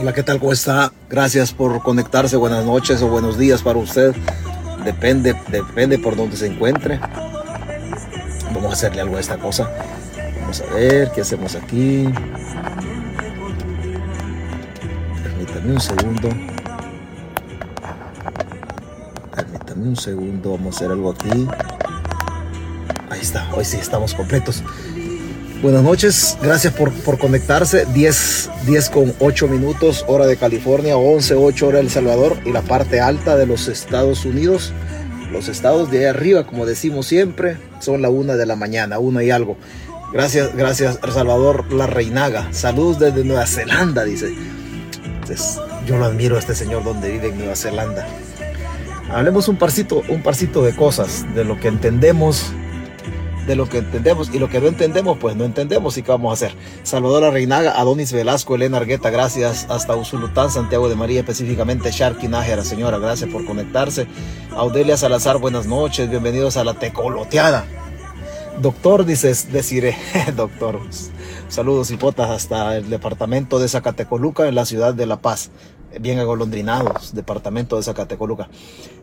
Hola, ¿qué tal? ¿Cómo está? Gracias por conectarse. Buenas noches o buenos días para usted. Depende, depende por donde se encuentre. Vamos a hacerle algo a esta cosa. Vamos a ver qué hacemos aquí. Permítame un segundo. Permítame un segundo. Vamos a hacer algo aquí. Ahí está. Hoy sí estamos completos. Buenas noches, gracias por, por, conectarse. 10, 10 con 8 minutos, hora de California, 11, 8 hora de El Salvador y la parte alta de los Estados Unidos. Los estados de ahí arriba, como decimos siempre, son la una de la mañana, una y algo. Gracias, gracias, El Salvador La Reinaga. Saludos desde Nueva Zelanda, dice. Yo lo admiro a este señor donde vive en Nueva Zelanda. Hablemos un parcito, un parcito de cosas, de lo que entendemos de lo que entendemos y lo que no entendemos, pues no entendemos y qué vamos a hacer. Salvador Reinaga, Adonis Velasco, Elena Argueta, gracias hasta Usulután, Santiago de María, específicamente Sharky Nájera, señora, gracias por conectarse. Audelia Salazar, buenas noches, bienvenidos a la Tecoloteada. Doctor, dices, deciré, doctor. Saludos y potas hasta el departamento de Zacatecoluca en la ciudad de La Paz. Bien agolondrinados, departamento de Zacatecoluca.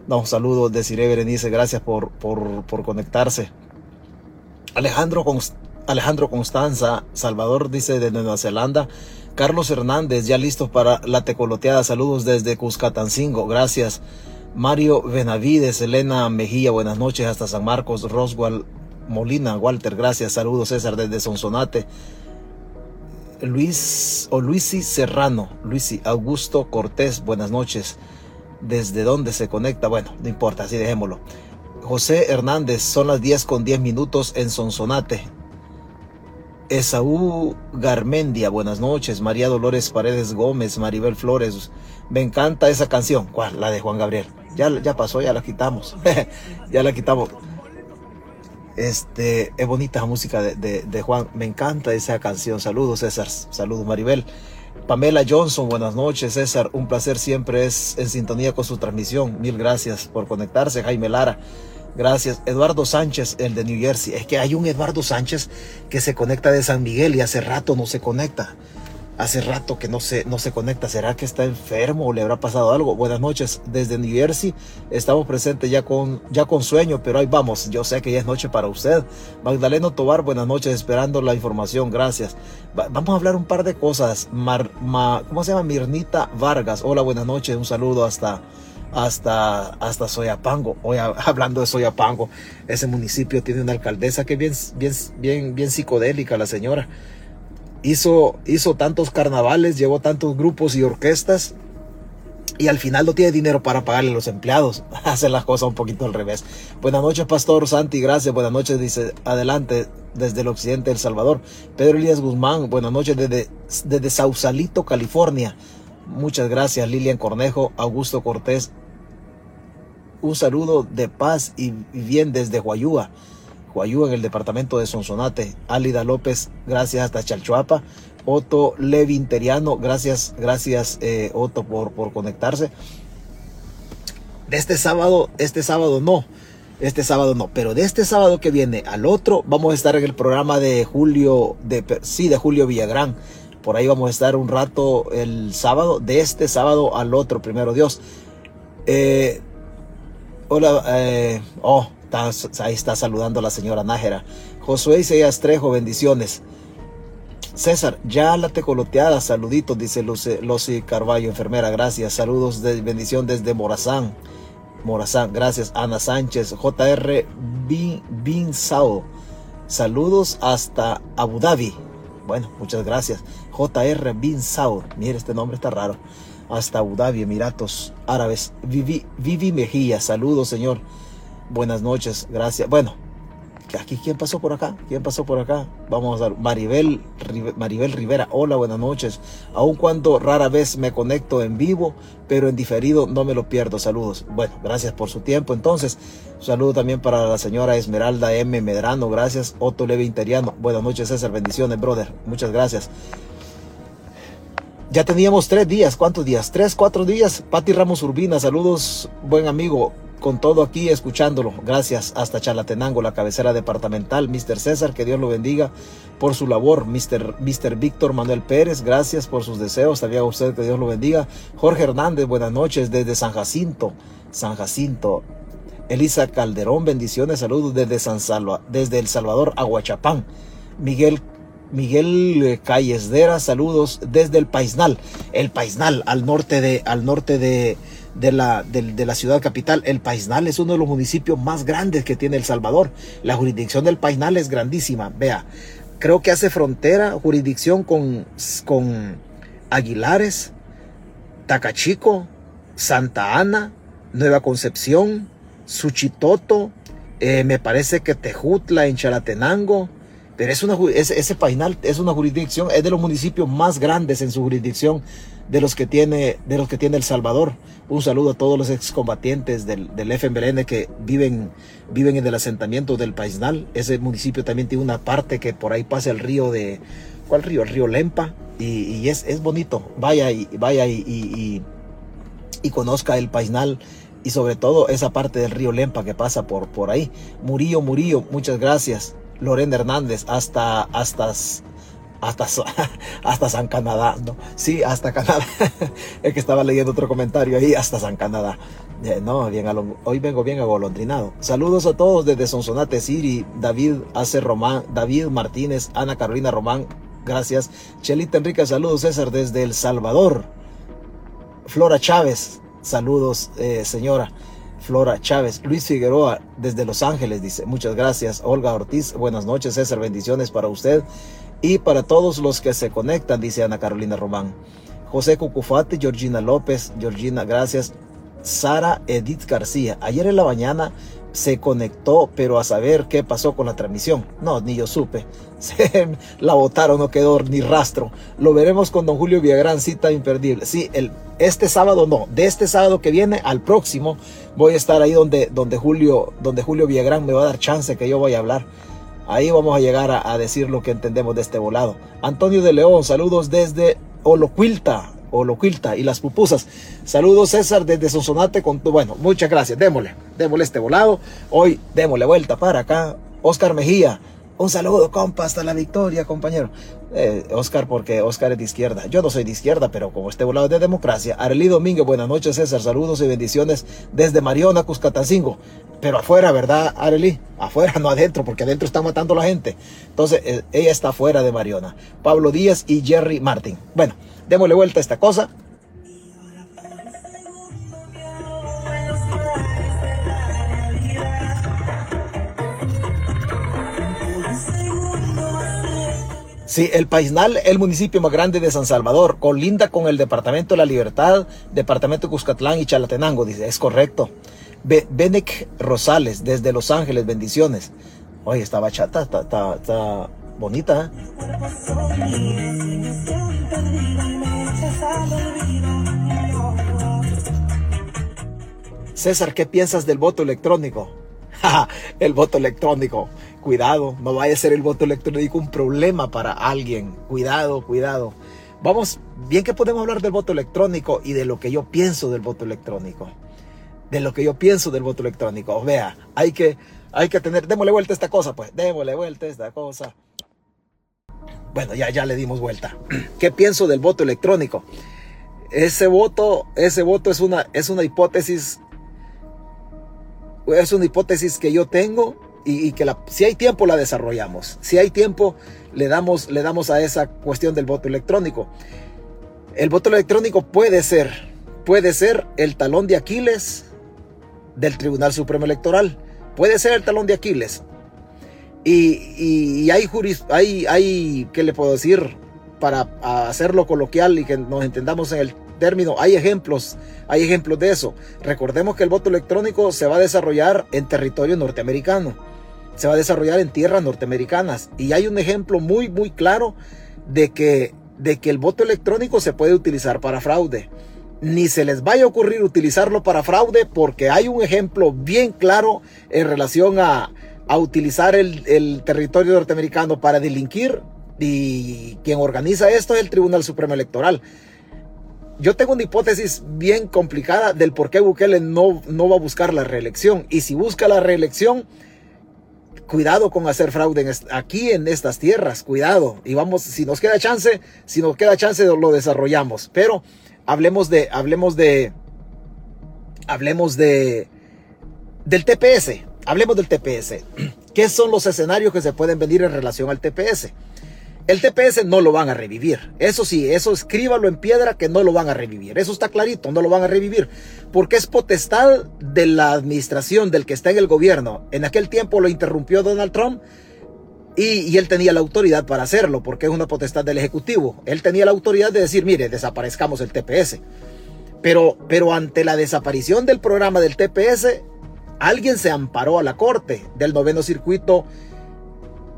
No, saludos, deciré Berenice, gracias por, por, por conectarse. Alejandro, Alejandro Constanza, Salvador dice de Nueva Zelanda. Carlos Hernández, ya listo para la tecoloteada. Saludos desde Cuscatancingo. Gracias. Mario Benavides, Elena Mejía, buenas noches hasta San Marcos. Roswell Molina, Walter, gracias. Saludos César desde Sonsonate. Luis o Luisi Serrano, Luisi Augusto Cortés, buenas noches. ¿Desde dónde se conecta? Bueno, no importa, así dejémoslo. José Hernández, son las 10 con 10 minutos en Sonsonate. Esaú Garmendia, buenas noches. María Dolores Paredes Gómez, Maribel Flores. Me encanta esa canción. ¿Cuál? La de Juan Gabriel. Ya, ya pasó, ya la quitamos. ya la quitamos. Este, es bonita la música de, de, de, Juan. Me encanta esa canción. Saludos, César. Saludos, Maribel. Pamela Johnson, buenas noches, César. Un placer siempre es en sintonía con su transmisión. Mil gracias por conectarse. Jaime Lara. Gracias. Eduardo Sánchez, el de New Jersey. Es que hay un Eduardo Sánchez que se conecta de San Miguel y hace rato no se conecta. Hace rato que no se, no se conecta. ¿Será que está enfermo o le habrá pasado algo? Buenas noches. Desde New Jersey estamos presentes ya con, ya con sueño, pero ahí vamos. Yo sé que ya es noche para usted. Magdaleno Tobar, buenas noches. Esperando la información. Gracias. Va, vamos a hablar un par de cosas. Mar, ma, ¿Cómo se llama? Mirnita Vargas. Hola, buenas noches. Un saludo hasta hasta, hasta Soyapango. Hoy hablando de Soyapango, ese municipio tiene una alcaldesa que es bien, bien, bien, bien psicodélica la señora. Hizo, hizo tantos carnavales, llevó tantos grupos y orquestas y al final no tiene dinero para pagarle a los empleados. Hace las cosas un poquito al revés. Buenas noches, Pastor Santi, gracias. Buenas noches, dice, adelante desde el occidente de El Salvador. Pedro Elías Guzmán, buenas noches desde, desde Sausalito, California. Muchas gracias, Lilian Cornejo, Augusto Cortés. Un saludo de paz y bien desde Guayúa. Guayúa en el departamento de Sonsonate. Álida López, gracias hasta Chalchuapa. Otto Levinteriano, gracias, gracias eh, Otto por, por conectarse. De este sábado, este sábado no, este sábado no, pero de este sábado que viene al otro vamos a estar en el programa de Julio, de, sí, de Julio Villagrán. Por ahí vamos a estar un rato el sábado, de este sábado al otro, primero Dios. Eh, hola, eh, oh, ahí está saludando la señora Nájera. Josué Isaías Trejo, bendiciones. César, ya la tecoloteada, saluditos, dice Lucy Carballo, enfermera, gracias. Saludos de bendición desde Morazán. Morazán, gracias. Ana Sánchez, JR Bin, Bin Sao. Saludos hasta Abu Dhabi. Bueno, muchas gracias. JR Bin Sao. Mire, este nombre está raro. Hasta Abu Dhabi, Emiratos Árabes. Vivi, Vivi Mejía, saludos, señor. Buenas noches, gracias. Bueno, aquí quién pasó por acá, quién pasó por acá. Vamos a ver, Maribel, Maribel Rivera, hola, buenas noches. Aun cuando rara vez me conecto en vivo, pero en diferido no me lo pierdo. Saludos. Bueno, gracias por su tiempo. Entonces, saludo también para la señora Esmeralda M. Medrano, gracias. Otto Leve Interiano, buenas noches, César, bendiciones, brother. Muchas gracias. Ya teníamos tres días, ¿cuántos días? Tres, cuatro días. Pati Ramos Urbina, saludos, buen amigo con todo aquí escuchándolo. Gracias hasta Chalatenango, la cabecera departamental. Mr. César, que Dios lo bendiga por su labor. Mr. Víctor Manuel Pérez, gracias por sus deseos. También a usted que Dios lo bendiga. Jorge Hernández, buenas noches desde San Jacinto. San Jacinto. Elisa Calderón, bendiciones, saludos desde San Salva, desde El Salvador, Aguachapán. Miguel Miguel eh, Callesdera, saludos desde el Paisnal, el Paisnal al norte de, al norte de, de la, de, la ciudad capital. El Paisnal es uno de los municipios más grandes que tiene El Salvador. La jurisdicción del Paisnal es grandísima. Vea, creo que hace frontera, jurisdicción con, con Aguilares, Tacachico, Santa Ana, Nueva Concepción, Suchitoto, eh, me parece que Tejutla en Chalatenango, pero es una, ese, ese Painal es una jurisdicción, es de los municipios más grandes en su jurisdicción de los que tiene, de los que tiene El Salvador. Un saludo a todos los excombatientes del, del FMLN que viven, viven en el asentamiento del Paisnal. Ese municipio también tiene una parte que por ahí pasa el río de, ¿cuál río? El río Lempa. Y, es, es, bonito. Vaya y, vaya y, y, y, conozca el Paisnal y sobre todo esa parte del río Lempa que pasa por, por ahí. Murillo, Murillo, muchas gracias. Lorena Hernández, hasta, hasta, hasta, hasta San Canadá, ¿no? Sí, hasta Canadá. es que estaba leyendo otro comentario ahí, hasta San Canadá. No, bien, hoy vengo bien agolondrinado. Saludos a todos desde Sonsonate City, David Ace Román, David Martínez, Ana Carolina Román, gracias. Chelita Enrique, saludos César desde El Salvador. Flora Chávez, saludos eh, señora. Flora Chávez, Luis Figueroa desde Los Ángeles dice, muchas gracias. Olga Ortiz, buenas noches César, bendiciones para usted y para todos los que se conectan, dice Ana Carolina Román. José Cucufate, Georgina López, Georgina, gracias. Sara Edith García, ayer en la mañana se conectó, pero a saber qué pasó con la transmisión. No, ni yo supe. Se la votaron, no quedó ni rastro. Lo veremos con don Julio Villagrán, cita imperdible. Sí, el, este sábado no, de este sábado que viene al próximo voy a estar ahí donde, donde, Julio, donde Julio Villagrán me va a dar chance que yo voy a hablar. Ahí vamos a llegar a, decir lo que entendemos de este volado. Antonio de León, saludos desde Oloquilta, Oloquilta y las pupusas. Saludos César desde Sonsonate bueno, muchas gracias, démosle, démosle este volado. Hoy démosle vuelta para acá. Oscar Mejía, un saludo, compa, hasta la victoria, compañero. Eh, Oscar, porque Oscar es de izquierda. Yo no soy de izquierda, pero como este volado de democracia. Arely Domingo, buenas noches, César. Saludos y bendiciones desde Mariona, Cuscatancingo. Pero afuera, ¿verdad, Arely? Afuera, no adentro, porque adentro está matando la gente. Entonces, eh, ella está fuera de Mariona. Pablo Díaz y Jerry Martin. Bueno, démosle vuelta a esta cosa. Sí, el Paisnal, el municipio más grande de San Salvador, colinda con el Departamento de la Libertad, Departamento de Cuscatlán y Chalatenango, dice, es correcto. Be Benec Rosales, desde Los Ángeles, bendiciones. Oye, esta bachata está, está, bonita. ¿eh? César, ¿qué piensas del voto electrónico? el voto electrónico. Cuidado, no vaya a ser el voto electrónico un problema para alguien. Cuidado, cuidado. Vamos, bien que podemos hablar del voto electrónico y de lo que yo pienso del voto electrónico. De lo que yo pienso del voto electrónico. Vea, hay que, hay que tener, démosle vuelta a esta cosa, pues, démosle vuelta a esta cosa. Bueno, ya, ya le dimos vuelta. ¿Qué pienso del voto electrónico? Ese voto, ese voto es una, es una hipótesis es una hipótesis que yo tengo y, que si hay tiempo la desarrollamos. Si hay tiempo le damos, le damos a esa cuestión del voto electrónico. El voto electrónico puede ser, puede ser el talón de Aquiles del Tribunal Supremo Electoral. Puede ser el talón de Aquiles. Y, hay, juris, hay, hay, ¿qué le puedo decir? Para hacerlo coloquial y que nos entendamos en el término, hay ejemplos, hay ejemplos de eso. Recordemos que el voto electrónico se va a desarrollar en territorio norteamericano, se va a desarrollar en tierras norteamericanas y hay un ejemplo muy muy claro de que de que el voto electrónico se puede utilizar para fraude. Ni se les vaya a ocurrir utilizarlo para fraude porque hay un ejemplo bien claro en relación a, a utilizar el, el territorio norteamericano para delinquir y quien organiza esto es el Tribunal Supremo Electoral. yo tengo una hipótesis bien complicada del por qué Bukele no, no va a buscar la reelección. Y si busca la reelección, cuidado con hacer fraude aquí en estas tierras, cuidado. Y vamos, si nos queda chance, si nos queda chance lo desarrollamos. Pero hablemos de, hablemos de, hablemos de, del TPS. Hablemos del TPS. ¿Qué son los escenarios que se pueden venir en relación al TPS? El TPS no lo van a revivir. Eso sí, eso escríbalo en piedra que no lo van a revivir. Eso está clarito, no lo van a revivir. Porque es potestad de la administración, del que está en el gobierno. En aquel tiempo lo interrumpió Donald Trump y, él tenía la autoridad para hacerlo, porque es una potestad del Ejecutivo. Él tenía la autoridad de decir, mire, desaparezcamos el TPS. Pero, pero ante la desaparición del programa del TPS, alguien se amparó a la corte del noveno circuito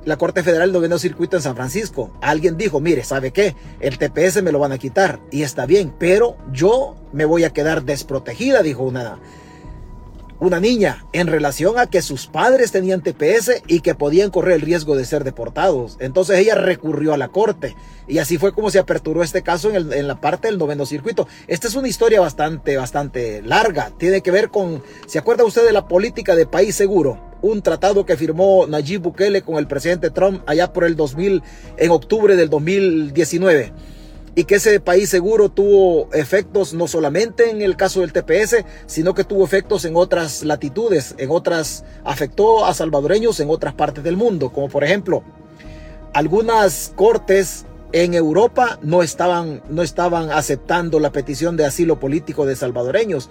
la Corte Federal Noveno Circuito en San Francisco. Alguien dijo, mire, ¿sabe qué? El TPS me lo van a quitar y está bien, pero yo me voy a quedar desprotegida, dijo una, una niña, en relación a que sus padres tenían TPS y que podían correr el riesgo de ser deportados. Entonces ella recurrió a la corte y así fue como se aperturó este caso en, en, la parte del noveno circuito. Esta es una historia bastante, bastante larga. Tiene que ver con, ¿se acuerda usted de la política de país seguro? Un tratado que firmó Nayib Bukele con el presidente Trump allá por el 2000, en octubre del 2019 y que ese país seguro tuvo efectos no solamente en el caso del TPS, sino que tuvo efectos en otras latitudes, en otras, afectó a salvadoreños en otras partes del mundo, como por ejemplo, algunas cortes en Europa no estaban, no estaban aceptando la petición de asilo político de salvadoreños.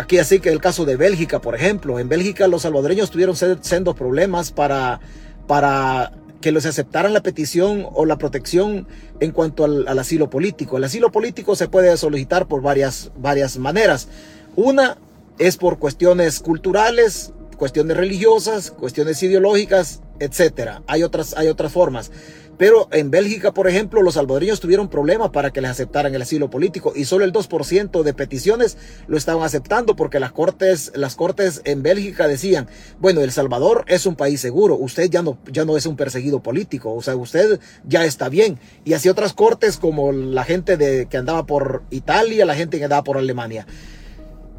Aquí así que el caso de Bélgica, por ejemplo, en Bélgica los salvadoreños tuvieron sendos problemas para, para que les aceptaran la petición o la protección en cuanto al, asilo político. El asilo político se puede solicitar por varias, varias maneras. Una es por cuestiones culturales, cuestiones religiosas, cuestiones ideológicas, etcétera. Hay otras, hay otras formas. Pero en Bélgica, por ejemplo, los salvadoreños tuvieron problemas para que les aceptaran el asilo político y solo el 2% de peticiones lo estaban aceptando porque las cortes, las cortes en Bélgica decían, bueno, El Salvador es un país seguro, usted ya no, ya no es un perseguido político, o sea, usted ya está bien. Y así otras cortes como la gente de, que andaba por Italia, la gente que andaba por Alemania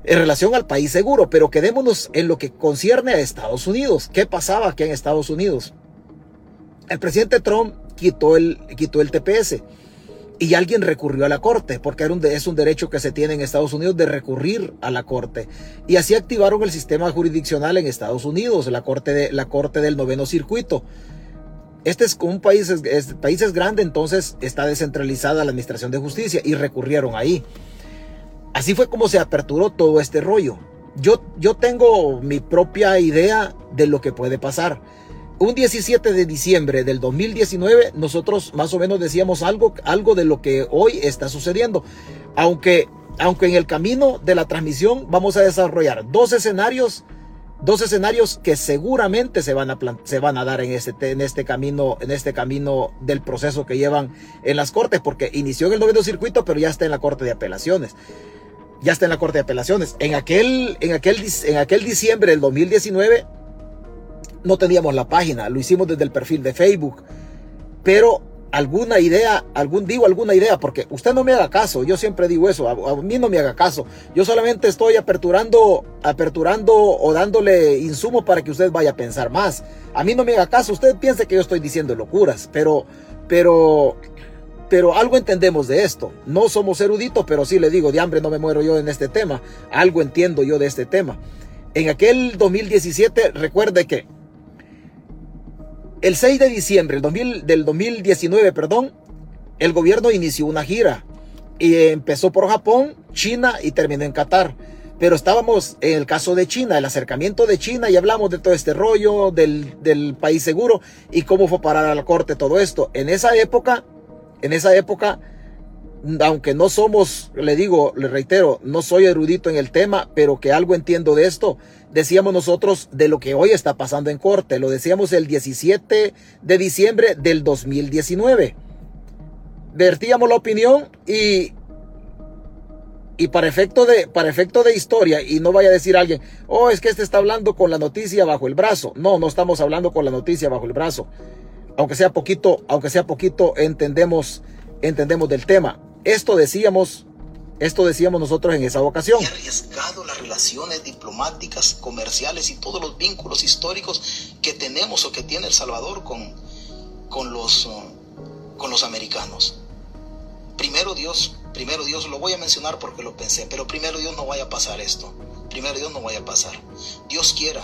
en relación al país seguro, pero quedémonos en lo que concierne a Estados Unidos. ¿Qué pasaba aquí en Estados Unidos? El presidente Trump quitó el, quitó el TPS y alguien recurrió a la corte, porque es un derecho que se tiene en Estados Unidos de recurrir a la corte. Y así activaron el sistema jurisdiccional en Estados Unidos, la corte, de, la corte del noveno circuito. Este es un país, es, país es grande, entonces está descentralizada la administración de justicia y recurrieron ahí. Así fue como se aperturó todo este rollo. Yo, yo tengo mi propia idea de lo que puede pasar un 17 de diciembre del 2019 nosotros más o menos decíamos algo, algo de lo que hoy está sucediendo. Aunque, aunque en el camino de la transmisión vamos a desarrollar dos escenarios, dos escenarios que seguramente se van a, se van a dar en este, en este camino, en este camino del proceso que llevan en las cortes, porque inició en el noveno circuito, pero ya está en la corte de apelaciones ya está en la Corte de Apelaciones. En aquel, en aquel, en aquel diciembre del 2019 no teníamos la página, lo hicimos desde el perfil de Facebook. Pero alguna idea, algún digo alguna idea, porque usted no me haga caso, yo siempre digo eso, a, mí no me haga caso. Yo solamente estoy aperturando, aperturando o dándole insumo para que usted vaya a pensar más. A mí no me haga caso, usted piensa que yo estoy diciendo locuras, pero, pero, pero algo entendemos de esto. No somos eruditos, pero sí le digo, de hambre no me muero yo en este tema. Algo entiendo yo de este tema. En aquel 2017, recuerde que el 6 de diciembre del 2019, perdón, el gobierno inició una gira y empezó por Japón, China y terminó en Qatar. Pero estábamos en el caso de China, el acercamiento de China y hablamos de todo este rollo del, del país seguro y cómo fue parar a la corte todo esto. En esa época, en esa época, aunque no somos, le digo, le reitero, no soy erudito en el tema, pero que algo entiendo de esto, decíamos nosotros de lo que hoy está pasando en corte. Lo decíamos el 17 de diciembre del 2019. Vertíamos la opinión y, y para efecto de, para efecto de historia, y no vaya a decir alguien, oh, es que este está hablando con la noticia bajo el brazo. No, no estamos hablando con la noticia bajo el brazo. Aunque sea poquito, aunque sea poquito, entendemos, entendemos del tema. Esto decíamos Esto decíamos nosotros en esa ocasión. Ha arriesgado las relaciones diplomáticas, comerciales y todos los vínculos históricos que tenemos o que tiene El Salvador con, con, los, uh, con los americanos. Primero Dios, primero Dios, lo voy a mencionar porque lo pensé, pero primero Dios no vaya a pasar esto. Primero Dios no vaya a pasar. Dios quiera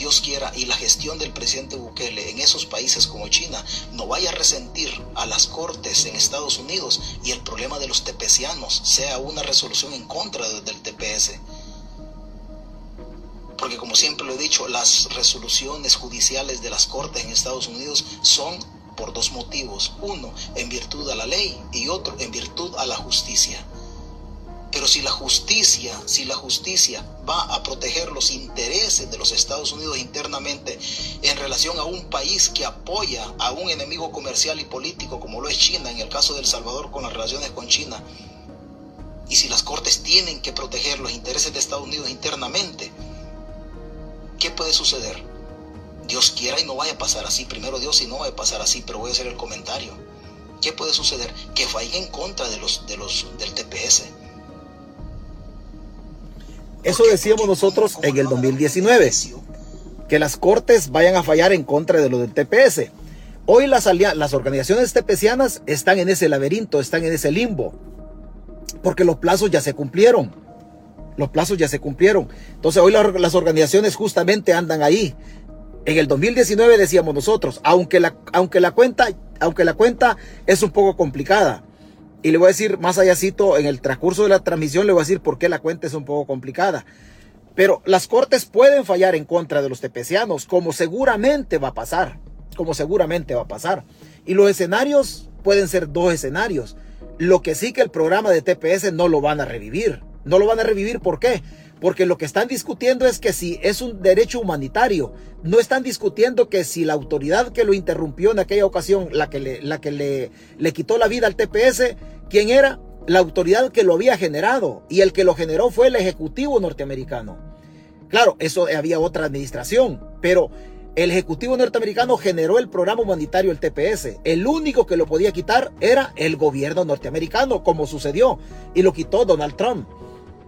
Dios quiera, y la gestión del presidente Bukele en esos países como China no vaya a resentir a las cortes en Estados Unidos y el problema de los tepecianos sea una resolución en contra del TPS. Porque como siempre lo he dicho, las resoluciones judiciales de las cortes en Estados Unidos son por dos motivos. Uno, en virtud a la ley y otro, en virtud a la justicia. Pero si la justicia, si la justicia va a proteger los intereses de los Estados Unidos internamente en relación a un país que apoya a un enemigo comercial y político como lo es China, en el caso de Salvador con las relaciones con China, y si las cortes tienen que proteger los intereses de Estados Unidos internamente, ¿qué puede suceder? Dios quiera y no vaya a pasar así. Primero Dios y no vaya a pasar así, pero voy a hacer el comentario. ¿Qué puede suceder? Que vaya en contra de los, de los, del TPS eso decíamos nosotros en el 2019, que las cortes vayan a fallar en contra de lo del TPS. Hoy las, las organizaciones tepecianas están en ese laberinto, están en ese limbo, porque los plazos ya se cumplieron. Los plazos ya se cumplieron. Entonces hoy las organizaciones justamente andan ahí. En el 2019 decíamos nosotros, aunque la, aunque la cuenta, aunque la cuenta es un poco complicada, y le voy a decir más allácito, en el transcurso de la transmisión le voy a decir por qué la cuenta es un poco complicada. Pero las cortes pueden fallar en contra de los tepecianos, como seguramente va a pasar, como seguramente va a pasar. Y los escenarios pueden ser dos escenarios. Lo que sí que el programa de TPS no lo van a revivir. No lo van a revivir, ¿por qué? Porque lo que están discutiendo es que si es un derecho humanitario, no están discutiendo que si la autoridad que lo interrumpió en aquella ocasión, la que le, la que le, le quitó la vida al TPS, ¿quién era? La autoridad que lo había generado. Y el que lo generó fue el Ejecutivo norteamericano. Claro, eso había otra administración, pero el Ejecutivo norteamericano generó el programa humanitario, el TPS. El único que lo podía quitar era el gobierno norteamericano, como sucedió, y lo quitó Donald Trump.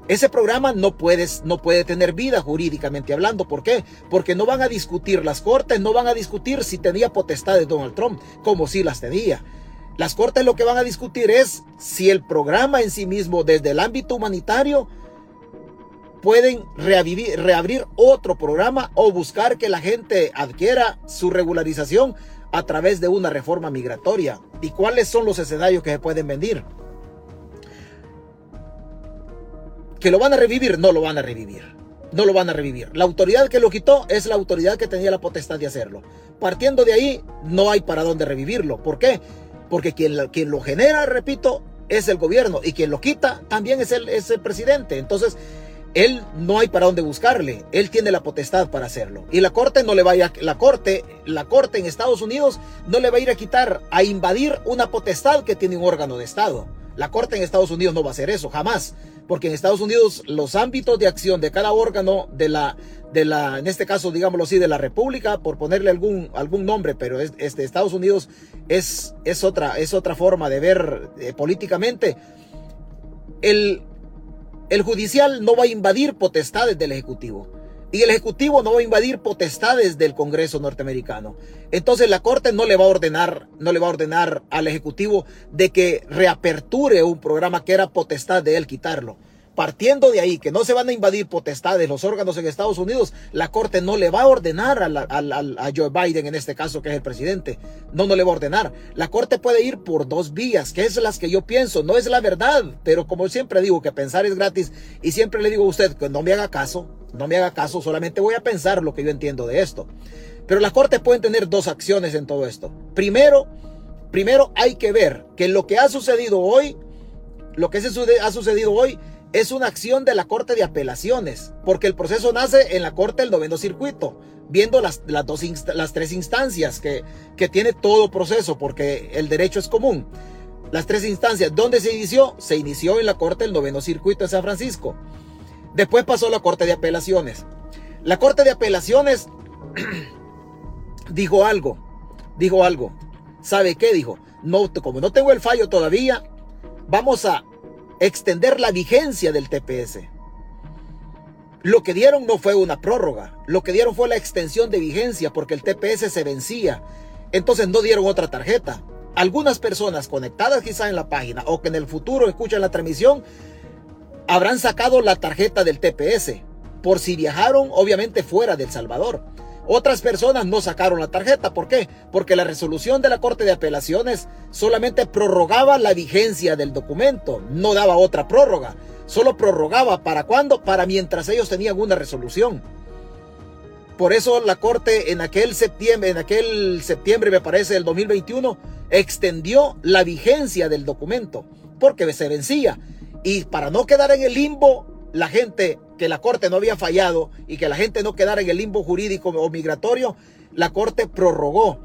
Ese programa no, puedes, no puede tener vida jurídicamente hablando. ¿Por qué? Porque no van a discutir las cortes, no van a discutir si tenía potestad de Donald Trump, como si las tenía. Las cortes lo que van a discutir es si el programa en sí mismo, desde el ámbito humanitario, pueden reabrir otro programa o buscar que la gente adquiera su regularización a través de una reforma migratoria. ¿Y cuáles son los escenarios que se pueden venir? ¿Que lo van a revivir? No lo van a revivir. No lo van a revivir. La autoridad que lo quitó es la autoridad que tenía la potestad de hacerlo. Partiendo de ahí, no hay para dónde revivirlo. ¿Por qué? Porque quien, quien lo genera, repito, es el gobierno y quien lo quita también es el, es el presidente. Entonces, él no hay para dónde buscarle. Él tiene la potestad para hacerlo. Y la corte no le va a la corte, la corte en Estados Unidos no le va a ir a quitar, a invadir una potestad que tiene un órgano de Estado. La corte en Estados Unidos no va a hacer eso, jamás porque en Estados Unidos los ámbitos de acción de cada órgano de la, de la, en este caso, digámoslo así, de la República, por ponerle algún, algún nombre, pero es, este, Estados Unidos es, es, otra, es otra forma de ver eh, políticamente. El, el judicial no va a invadir potestades del Ejecutivo. Y el Ejecutivo no va a invadir potestades del Congreso norteamericano. Entonces la Corte no le va a ordenar, no le va a ordenar al Ejecutivo de que reaperture un programa que era potestad de él quitarlo. Partiendo de ahí, que no se van a invadir potestades los órganos en Estados Unidos, la Corte no le va a ordenar a, Joe Biden, en este caso, que es el presidente. No, no le va a ordenar. La Corte puede ir por dos vías, que es las que yo pienso. No es la verdad, pero como siempre digo que pensar es gratis y siempre le digo a usted que no me haga caso, no me haga caso, solamente voy a pensar lo que yo entiendo de esto. Pero las cortes pueden tener dos acciones en todo esto. Primero, primero hay que ver que lo que ha sucedido hoy, lo que ha sucedido hoy es una acción de la Corte de Apelaciones, porque el proceso nace en la Corte del Noveno Circuito, viendo las, las, dos las tres instancias que, que tiene todo proceso, porque el derecho es común. Las tres instancias, ¿dónde se inició? Se inició en la Corte del Noveno Circuito de San Francisco. Después pasó la Corte de Apelaciones. La Corte de Apelaciones dijo algo, dijo algo. ¿Sabe qué? Dijo, no, como no tengo el fallo todavía, vamos a extender la vigencia del TPS. Lo que dieron no fue una prórroga, lo que dieron fue la extensión de vigencia porque el TPS se vencía. Entonces no dieron otra tarjeta. Algunas personas conectadas quizá en la página o que en el futuro escuchan la transmisión habrán sacado la tarjeta del TPS por si viajaron obviamente fuera de El Salvador. Otras personas no sacaron la tarjeta. ¿Por qué? Porque la resolución de la Corte de Apelaciones solamente prorrogaba la vigencia del documento, no daba otra prórroga. Solo prorrogaba para cuándo? Para mientras ellos tenían una resolución. Por eso la Corte en aquel septiembre, en aquel septiembre me parece del 2021, extendió la vigencia del documento porque se vencía. Y para no quedar en el limbo, la gente, que la Corte no había fallado y que la gente no quedara en el limbo jurídico o migratorio, la Corte prorrogó,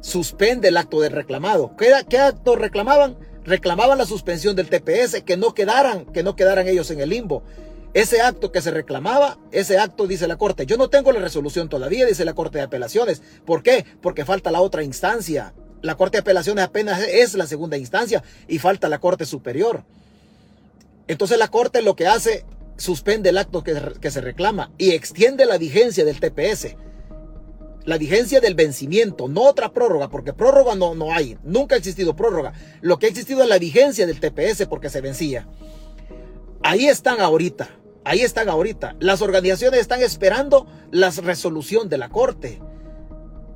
suspende el acto de reclamado. ¿Qué, qué acto reclamaban? Reclamaban la suspensión del TPS, que no quedaran, que no quedaran ellos en el limbo. Ese acto que se reclamaba, ese acto dice la Corte. Yo no tengo la resolución todavía, dice la Corte de Apelaciones. ¿Por qué? Porque falta la otra instancia. La Corte de Apelaciones apenas es la segunda instancia y falta la Corte Superior. Entonces la Corte lo que hace, suspende el acto que, se reclama y extiende la vigencia del TPS. La vigencia del vencimiento, no otra prórroga, porque prórroga no, no hay, nunca ha existido prórroga. Lo que ha existido es la vigencia del TPS porque se vencía. Ahí están ahorita, ahí están ahorita. Las organizaciones están esperando la resolución de la Corte.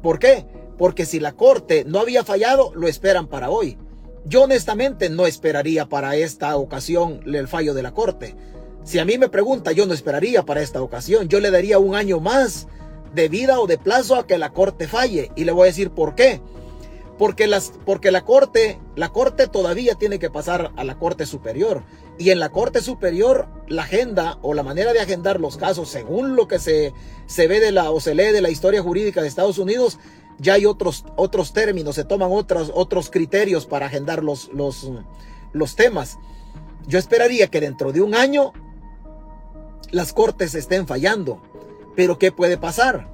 ¿Por qué? Porque si la Corte no había fallado, lo esperan para hoy. Yo honestamente no esperaría para esta ocasión el fallo de la Corte. Si a mí me pregunta, yo no esperaría para esta ocasión. Yo le daría un año más de vida o de plazo a que la Corte falle. Y le voy a decir por qué. Porque, las, porque la Corte, la Corte todavía tiene que pasar a la Corte Superior. Y en la Corte Superior, la agenda o la manera de agendar los casos, según lo que se, se ve de la o se lee de la historia jurídica de Estados Unidos, ya hay otros, otros términos, se toman otros, otros criterios para agendar los, los, los temas. Yo esperaría que dentro de un año las cortes estén fallando. Pero ¿qué puede pasar?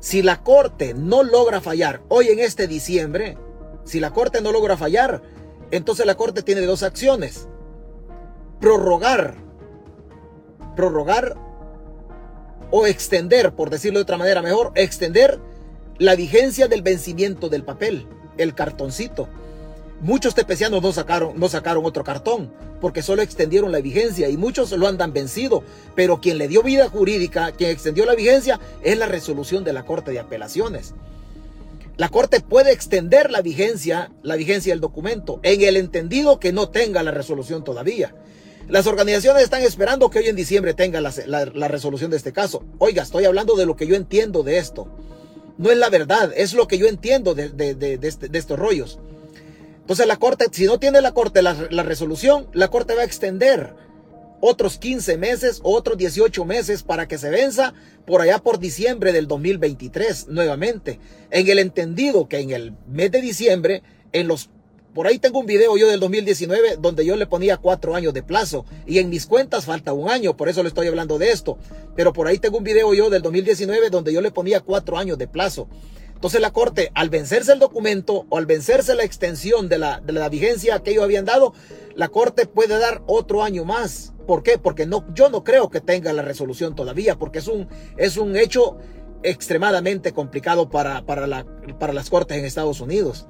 Si la corte no logra fallar hoy en este diciembre, si la corte no logra fallar, entonces la corte tiene dos acciones. Prorrogar, prorrogar o extender, por decirlo de otra manera mejor, extender la vigencia del vencimiento del papel, el cartoncito. Muchos tepecianos no sacaron, no sacaron otro cartón porque solo extendieron la vigencia y muchos lo andan vencido. Pero quien le dio vida jurídica, quien extendió la vigencia, es la resolución de la Corte de Apelaciones. La Corte puede extender la vigencia, la vigencia del documento, en el entendido que no tenga la resolución todavía. Las organizaciones están esperando que hoy en diciembre tenga la, resolución de este caso. Oiga, estoy hablando de lo que yo entiendo de esto no es la verdad, es lo que yo entiendo de, este, estos rollos. Entonces la Corte, si no tiene la Corte la, resolución, la Corte va a extender otros 15 meses, otros 18 meses para que se venza por allá por diciembre del 2023 nuevamente. En el entendido que en el mes de diciembre, en los por ahí tengo un video yo del 2019 donde yo le ponía cuatro años de plazo y en mis cuentas falta un año, por eso le estoy hablando de esto. Pero por ahí tengo un video yo del 2019 donde yo le ponía cuatro años de plazo. Entonces la Corte, al vencerse el documento o al vencerse la extensión de la, de la vigencia que ellos habían dado, la Corte puede dar otro año más. ¿Por qué? Porque no, yo no creo que tenga la resolución todavía, porque es un, es un hecho extremadamente complicado para, para, la, para las Cortes en Estados Unidos.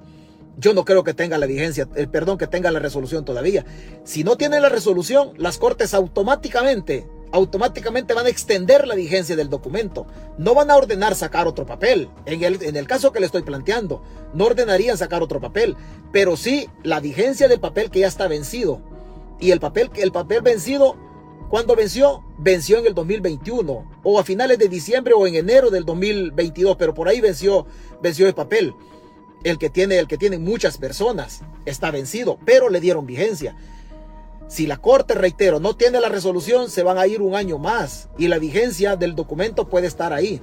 Yo no creo que tenga la vigencia, el perdón, que tenga la resolución todavía. Si no tiene la resolución, las cortes automáticamente, automáticamente van a extender la vigencia del documento. No van a ordenar sacar otro papel. En el, en el caso que le estoy planteando, no ordenarían sacar otro papel, pero sí la vigencia del papel que ya está vencido. Y el papel, el papel vencido, cuando venció? Venció en el 2021 o a finales de diciembre o en enero del 2022, pero por ahí venció, venció el papel el que tiene, el que tiene muchas personas, está vencido, pero le dieron vigencia. Si la Corte, reitero, no tiene la resolución, se van a ir un año más y la vigencia del documento puede estar ahí.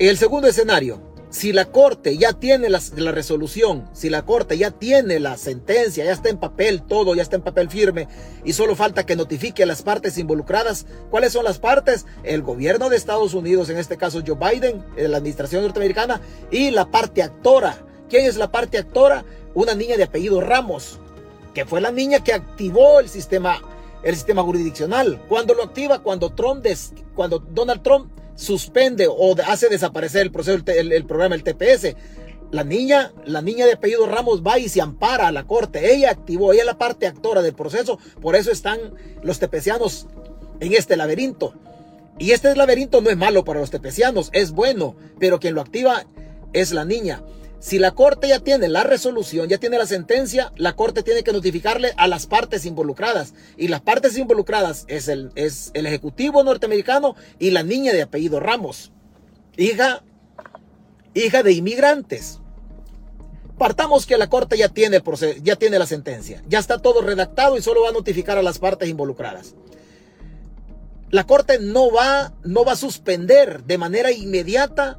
El segundo escenario, si la Corte ya tiene la, resolución, si la Corte ya tiene la sentencia, ya está en papel todo, ya está en papel firme y solo falta que notifique a las partes involucradas, ¿cuáles son las partes? El gobierno de Estados Unidos, en este caso Joe Biden, eh, la administración norteamericana y la parte actora. ¿Quién es la parte actora? Una niña de apellido Ramos. Que fue la niña que activó el sistema, el sistema jurisdiccional. Cuando lo activa, cuando Trump, cuando Donald Trump suspende o hace desaparecer el proceso, el, programa, el TPS. La niña, la niña de apellido Ramos va y se ampara a la corte. Ella activó, ella es la parte actora del proceso. Por eso están los tepecianos en este laberinto. Y este laberinto no es malo para los tepecianos, es bueno, pero quien lo activa es la niña. Si la corte ya tiene la resolución, ya tiene la sentencia, la corte tiene que notificarle a las partes involucradas. Y las partes involucradas es el, es el ejecutivo norteamericano y la niña de apellido Ramos, hija, hija de inmigrantes. Partamos que la corte ya tiene, ya tiene la sentencia, ya está todo redactado y solo va a notificar a las partes involucradas. La corte no va, no va a suspender de manera inmediata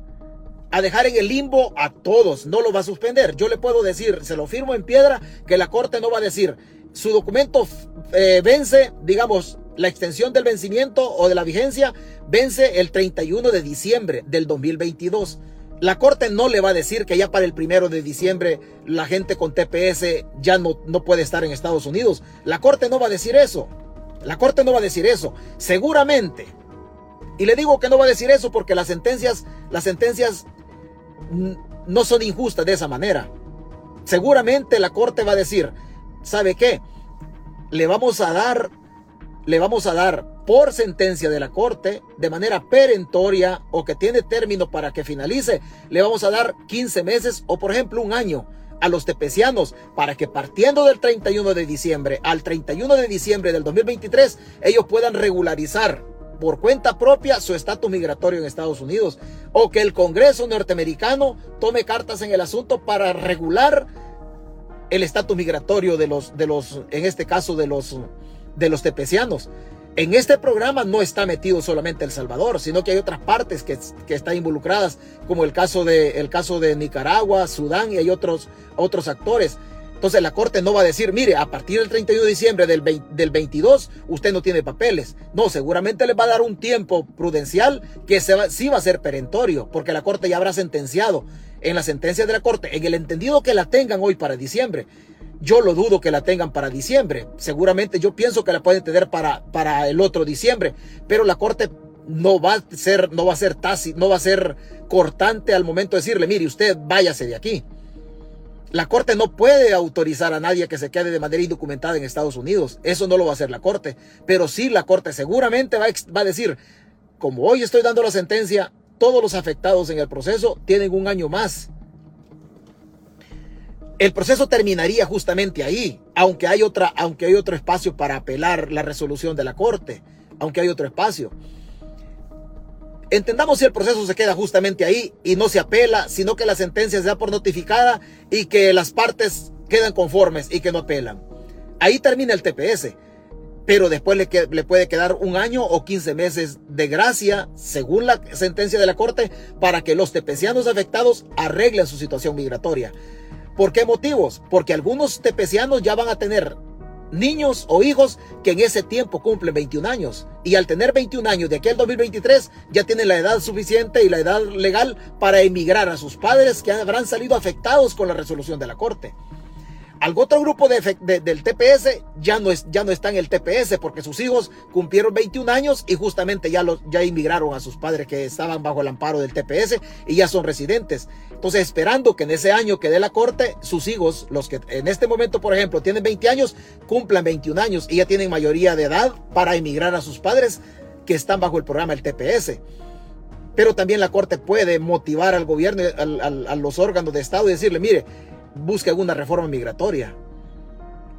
a dejar en el limbo a todos, no lo va a suspender. Yo le puedo decir, se lo firmo en piedra, que la Corte no va a decir, su documento eh, vence, digamos, la extensión del vencimiento o de la vigencia vence el 31 de diciembre del 2022. La Corte no le va a decir que ya para el primero de diciembre la gente con TPS ya no, no puede estar en Estados Unidos. La Corte no va a decir eso. La Corte no va a decir eso. Seguramente. Y le digo que no va a decir eso porque las sentencias, las sentencias no son injustas de esa manera. Seguramente la corte va a decir, ¿sabe qué? Le vamos a dar, le vamos a dar por sentencia de la corte, de manera perentoria o que tiene término para que finalice, le vamos a dar 15 meses o por ejemplo un año a los tepecianos para que partiendo del 31 de diciembre al 31 de diciembre del 2023 ellos puedan regularizar por cuenta propia su estatus migratorio en Estados Unidos o que el Congreso norteamericano tome cartas en el asunto para regular el estatus migratorio de los de los en este caso de los de los tepecianos. En este programa no está metido solamente El Salvador, sino que hay otras partes que, que están involucradas, como el caso de, el caso de Nicaragua, Sudán y hay otros, otros actores. Entonces la Corte no va a decir, mire, a partir del 31 de diciembre del, del 22 usted no tiene papeles. No, seguramente le va a dar un tiempo prudencial que se va, sí va a ser perentorio, porque la Corte ya habrá sentenciado en la sentencia de la Corte, en el entendido que la tengan hoy para diciembre. Yo lo dudo que la tengan para diciembre. Seguramente yo pienso que la pueden tener para, para el otro diciembre, pero la Corte no va a ser, no va a ser tácito, no va a ser cortante al momento de decirle, mire, usted váyase de aquí. La Corte no puede autorizar a nadie que se quede de manera indocumentada en Estados Unidos. Eso no lo va a hacer la Corte. Pero sí la Corte seguramente va a, decir, como hoy estoy dando la sentencia, todos los afectados en el proceso tienen un año más. El proceso terminaría justamente ahí, aunque hay, otra, aunque hay otro espacio para apelar la resolución de la Corte, aunque hay otro espacio. Entendamos si el proceso se queda justamente ahí y no se apela, sino que la sentencia se da por notificada y que las partes quedan conformes y que no apelan. Ahí termina el TPS, pero después le, puede quedar un año o 15 meses de gracia, según la sentencia de la Corte, para que los tepecianos afectados arreglen su situación migratoria. ¿Por qué motivos? Porque algunos tepecianos ya van a tener niños o hijos que en ese tiempo cumplen 21 años. Y al tener 21 años de aquí al 2023 ya tienen la edad suficiente y la edad legal para emigrar a sus padres que habrán salido afectados con la resolución de la Corte. Al otro grupo de, del TPS ya no, está en el TPS porque sus hijos cumplieron 21 años y justamente ya, inmigraron a sus padres que estaban bajo el amparo del TPS y ya son residentes. Entonces, esperando que en ese año que dé la corte, sus hijos, los que en este momento, por ejemplo, tienen 20 años, cumplan 21 años y ya tienen mayoría de edad para emigrar a sus padres que están bajo el programa del TPS. Pero también la Corte puede motivar al gobierno, a los órganos de Estado y decirle, mire, busque alguna reforma migratoria.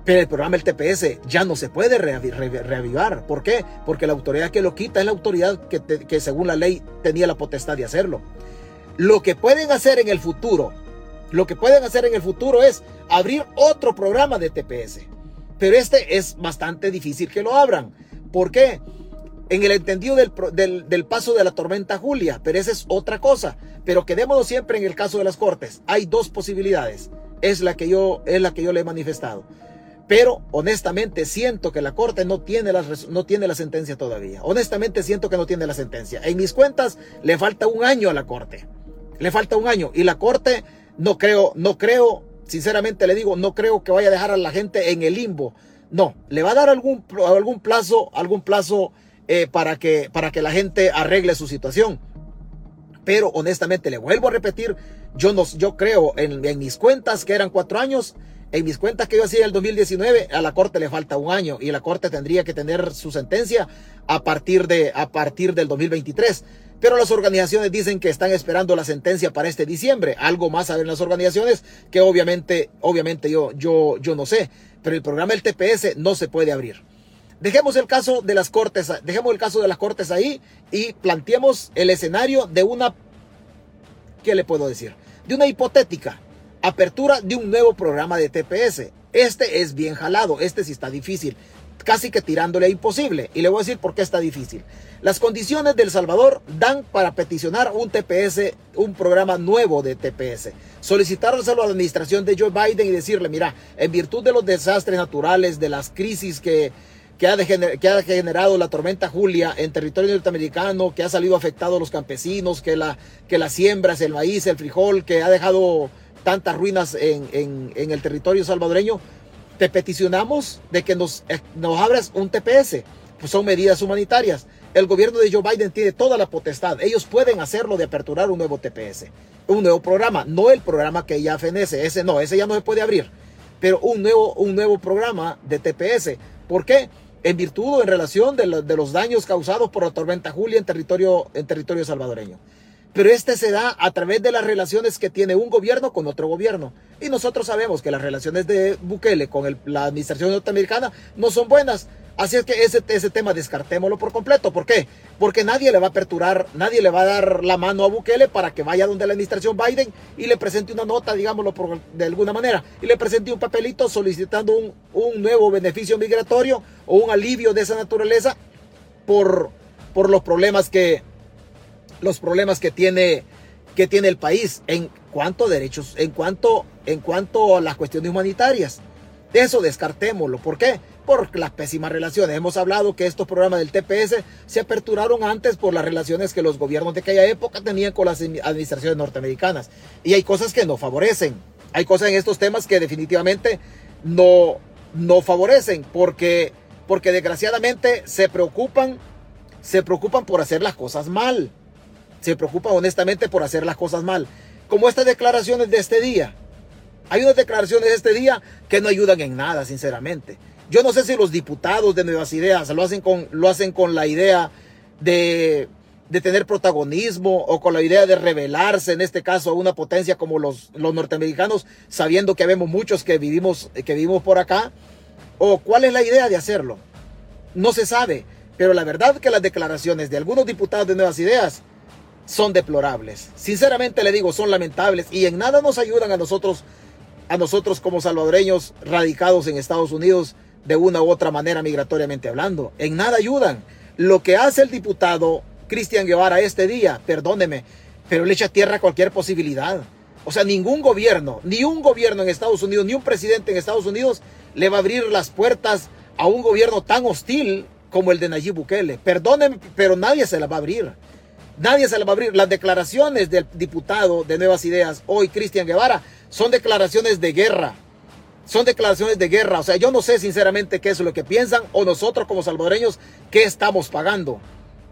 Pero el programa del TPS ya no se puede reavivar. ¿Por qué? Porque la autoridad que lo quita es la autoridad que, que según la ley tenía la potestad de hacerlo. Lo que pueden hacer en el futuro, lo que pueden hacer en el futuro es abrir otro programa de TPS. Pero este es bastante difícil que lo abran. ¿Por qué? En el entendido del, del, del paso de la tormenta Julia, pero esa es otra cosa. Pero quedémonos siempre en el caso de las cortes. Hay dos posibilidades es la que yo, es la que yo le he manifestado. Pero honestamente siento que la Corte no tiene, la, no tiene la sentencia todavía. Honestamente siento que no tiene la sentencia. En mis cuentas le falta un año a la Corte. Le falta un año. Y la Corte no creo, no creo sinceramente le digo, no creo que vaya a dejar a la gente en el limbo. No, le va a dar algún, algún plazo, algún plazo eh, para, que, para que la gente arregle su situación. Pero honestamente, le vuelvo a repetir, yo, no, yo creo en, mis cuentas que eran cuatro años, en mis cuentas que yo hacía el 2019, a la Corte le falta un año y la Corte tendría que tener su sentencia a partir, de, a partir del 2023. Pero las organizaciones dicen que están esperando la sentencia para este diciembre. Algo más saben las organizaciones que obviamente, obviamente yo, yo, yo no sé. Pero el programa del TPS no se puede abrir. Dejemos el caso de las cortes, dejemos el caso de las cortes ahí y planteemos el escenario de una, ¿qué le puedo decir? De una hipotética apertura de un nuevo programa de TPS. Este es bien jalado, este sí está difícil, casi que tirándole a imposible. Y le voy a decir por qué está difícil. Las condiciones del Salvador dan para peticionar un TPS, un programa nuevo de TPS. Solicitárselo a la administración de Joe Biden y decirle, mira, en virtud de los desastres naturales, de las crisis que, que ha, que ha, generado la tormenta Julia en territorio norteamericano, que ha salido afectado a los campesinos, que, la, que las siembras, el maíz, el frijol, que ha dejado tantas ruinas en, en, el territorio salvadoreño, te peticionamos de que nos, eh, nos abras un TPS. Pues son medidas humanitarias. El gobierno de Joe Biden tiene toda la potestad. Ellos pueden hacerlo de aperturar un nuevo TPS, un nuevo programa, no el programa que ya fenece, ese no, ese ya no se puede abrir, pero un nuevo, un nuevo programa de TPS. ¿Por qué? En virtud o en relación de, los daños causados por la tormenta Julia en territorio, en territorio salvadoreño. Pero este se da a través de las relaciones que tiene un gobierno con otro gobierno. Y nosotros sabemos que las relaciones de Bukele con la administración norteamericana no son buenas. Así es que ese, ese tema descartémoslo por completo. ¿Por qué? Porque nadie le va a aperturar, nadie le va a dar la mano a Bukele para que vaya donde la administración Biden y le presente una nota, digámoslo por, de alguna manera, y le presente un papelito solicitando un, un nuevo beneficio migratorio o un alivio de esa naturaleza por, por los problemas que, los problemas que tiene, que tiene el país en cuanto a derechos, en cuanto, en cuanto a las cuestiones humanitarias. Eso descartémoslo. ¿Por qué? Por las pésimas relaciones. Hemos hablado que estos programas del TPS se aperturaron antes por las relaciones que los gobiernos de aquella época tenían con las administraciones norteamericanas. Y hay cosas que no favorecen. Hay cosas en estos temas que definitivamente no, no favorecen porque, porque desgraciadamente se preocupan, se preocupan por hacer las cosas mal se preocupa honestamente por hacer las cosas mal. Como estas declaraciones de este día. Hay unas declaraciones de este día que no ayudan en nada, sinceramente. Yo no sé si los diputados de Nuevas Ideas lo hacen con, lo hacen con la idea de, de tener protagonismo o con la idea de revelarse, en este caso, a una potencia como los, los norteamericanos, sabiendo que vemos muchos que vivimos, que vivimos por acá. ¿O cuál es la idea de hacerlo? No se sabe. Pero la verdad que las declaraciones de algunos diputados de Nuevas Ideas son deplorables. Sinceramente le digo, son lamentables y en nada nos ayudan a nosotros, a nosotros como salvadoreños radicados en Estados Unidos de una u otra manera migratoriamente hablando. En nada ayudan. Lo que hace el diputado Cristian Guevara este día, perdóneme, pero le echa tierra a cualquier posibilidad. O sea, ningún gobierno, ni un gobierno en Estados Unidos, ni un presidente en Estados Unidos le va a abrir las puertas a un gobierno tan hostil como el de Nayib Bukele. Perdóneme, pero nadie se la va a abrir. Nadie se le va a abrir. Las declaraciones del diputado de Nuevas Ideas, hoy Cristian Guevara, son declaraciones de guerra. Son declaraciones de guerra. O sea, yo no sé sinceramente qué es lo que piensan o nosotros como salvadoreños qué estamos pagando.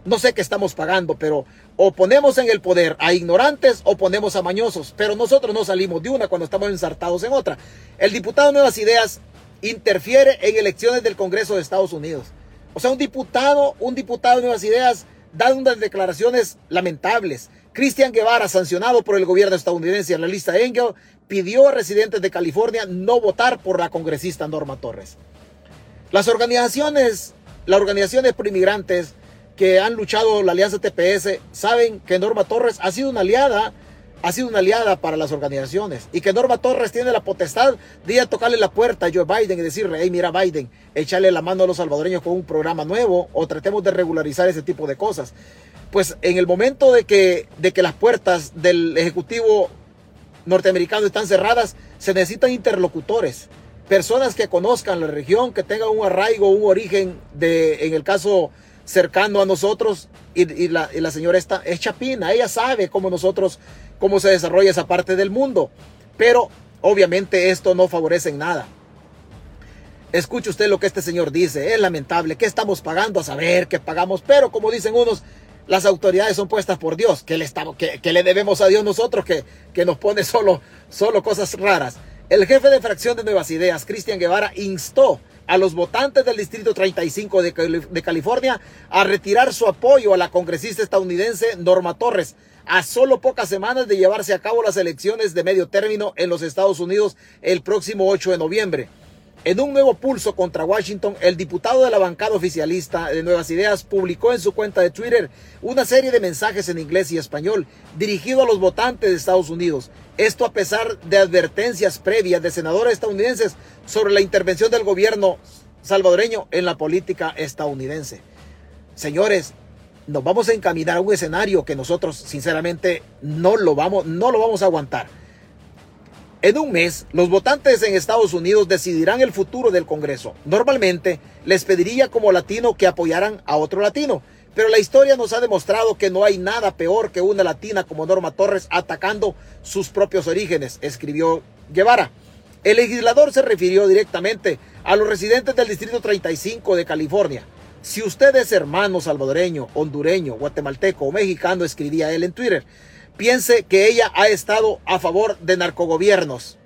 No sé qué estamos pagando, pero o ponemos en el poder a ignorantes o ponemos a mañosos. Pero nosotros no salimos de una cuando estamos ensartados en otra. El diputado de Nuevas Ideas interfiere en elecciones del Congreso de Estados Unidos. O sea, un diputado, un diputado de Nuevas Ideas dan unas declaraciones lamentables. Cristian Guevara, sancionado por el gobierno estadounidense en la lista Engel, pidió a residentes de California no votar por la congresista Norma Torres. Las organizaciones, las organizaciones pro-inmigrantes que han luchado la alianza TPS saben que Norma Torres ha sido una aliada ha sido una aliada para las organizaciones y que Norma Torres tiene la potestad de ir a tocarle la puerta a Joe Biden y decirle, hey, mira Biden, échale la mano a los salvadoreños con un programa nuevo o tratemos de regularizar ese tipo de cosas. Pues en el momento de que, de que las puertas del Ejecutivo norteamericano están cerradas, se necesitan interlocutores, personas que conozcan la región, que tengan un arraigo, un origen de, en el caso cercano a nosotros, y, la, señora está, es chapina, ella sabe cómo nosotros cómo se desarrolla esa parte del mundo. Pero Obviamente esto no favorece en nada. Escuche usted lo que este señor dice, es lamentable, ¿qué estamos pagando? A saber qué pagamos, pero como dicen unos, las autoridades son puestas por Dios, que le, estamos, que, le debemos a Dios nosotros que, que nos pone solo, solo cosas raras. El jefe de fracción de Nuevas Ideas, Cristian Guevara, instó a los votantes del Distrito 35 de, de California a retirar su apoyo a la congresista estadounidense Norma Torres, a solo pocas semanas de llevarse a cabo las elecciones de medio término en los Estados Unidos el próximo 8 de noviembre. En un nuevo pulso contra Washington, el diputado de la bancada oficialista de Nuevas Ideas publicó en su cuenta de Twitter una serie de mensajes en inglés y español dirigido a los votantes de Estados Unidos. Esto a pesar de advertencias previas de senadores estadounidenses sobre la intervención del gobierno salvadoreño en la política estadounidense. Señores, nos vamos a encaminar a un escenario que nosotros sinceramente no lo vamos, no lo vamos a aguantar. En un mes, los votantes en Estados Unidos decidirán el futuro del Congreso. Normalmente, les pediría como latino que apoyaran a otro latino, pero la historia nos ha demostrado que no hay nada peor que una latina como Norma Torres atacando sus propios orígenes, escribió Guevara. El legislador se refirió directamente a los residentes del Distrito 35 de California. Si usted es hermano salvadoreño, hondureño, guatemalteco o mexicano, escribía él en Twitter, piense que ella ha estado a favor de narcogobiernos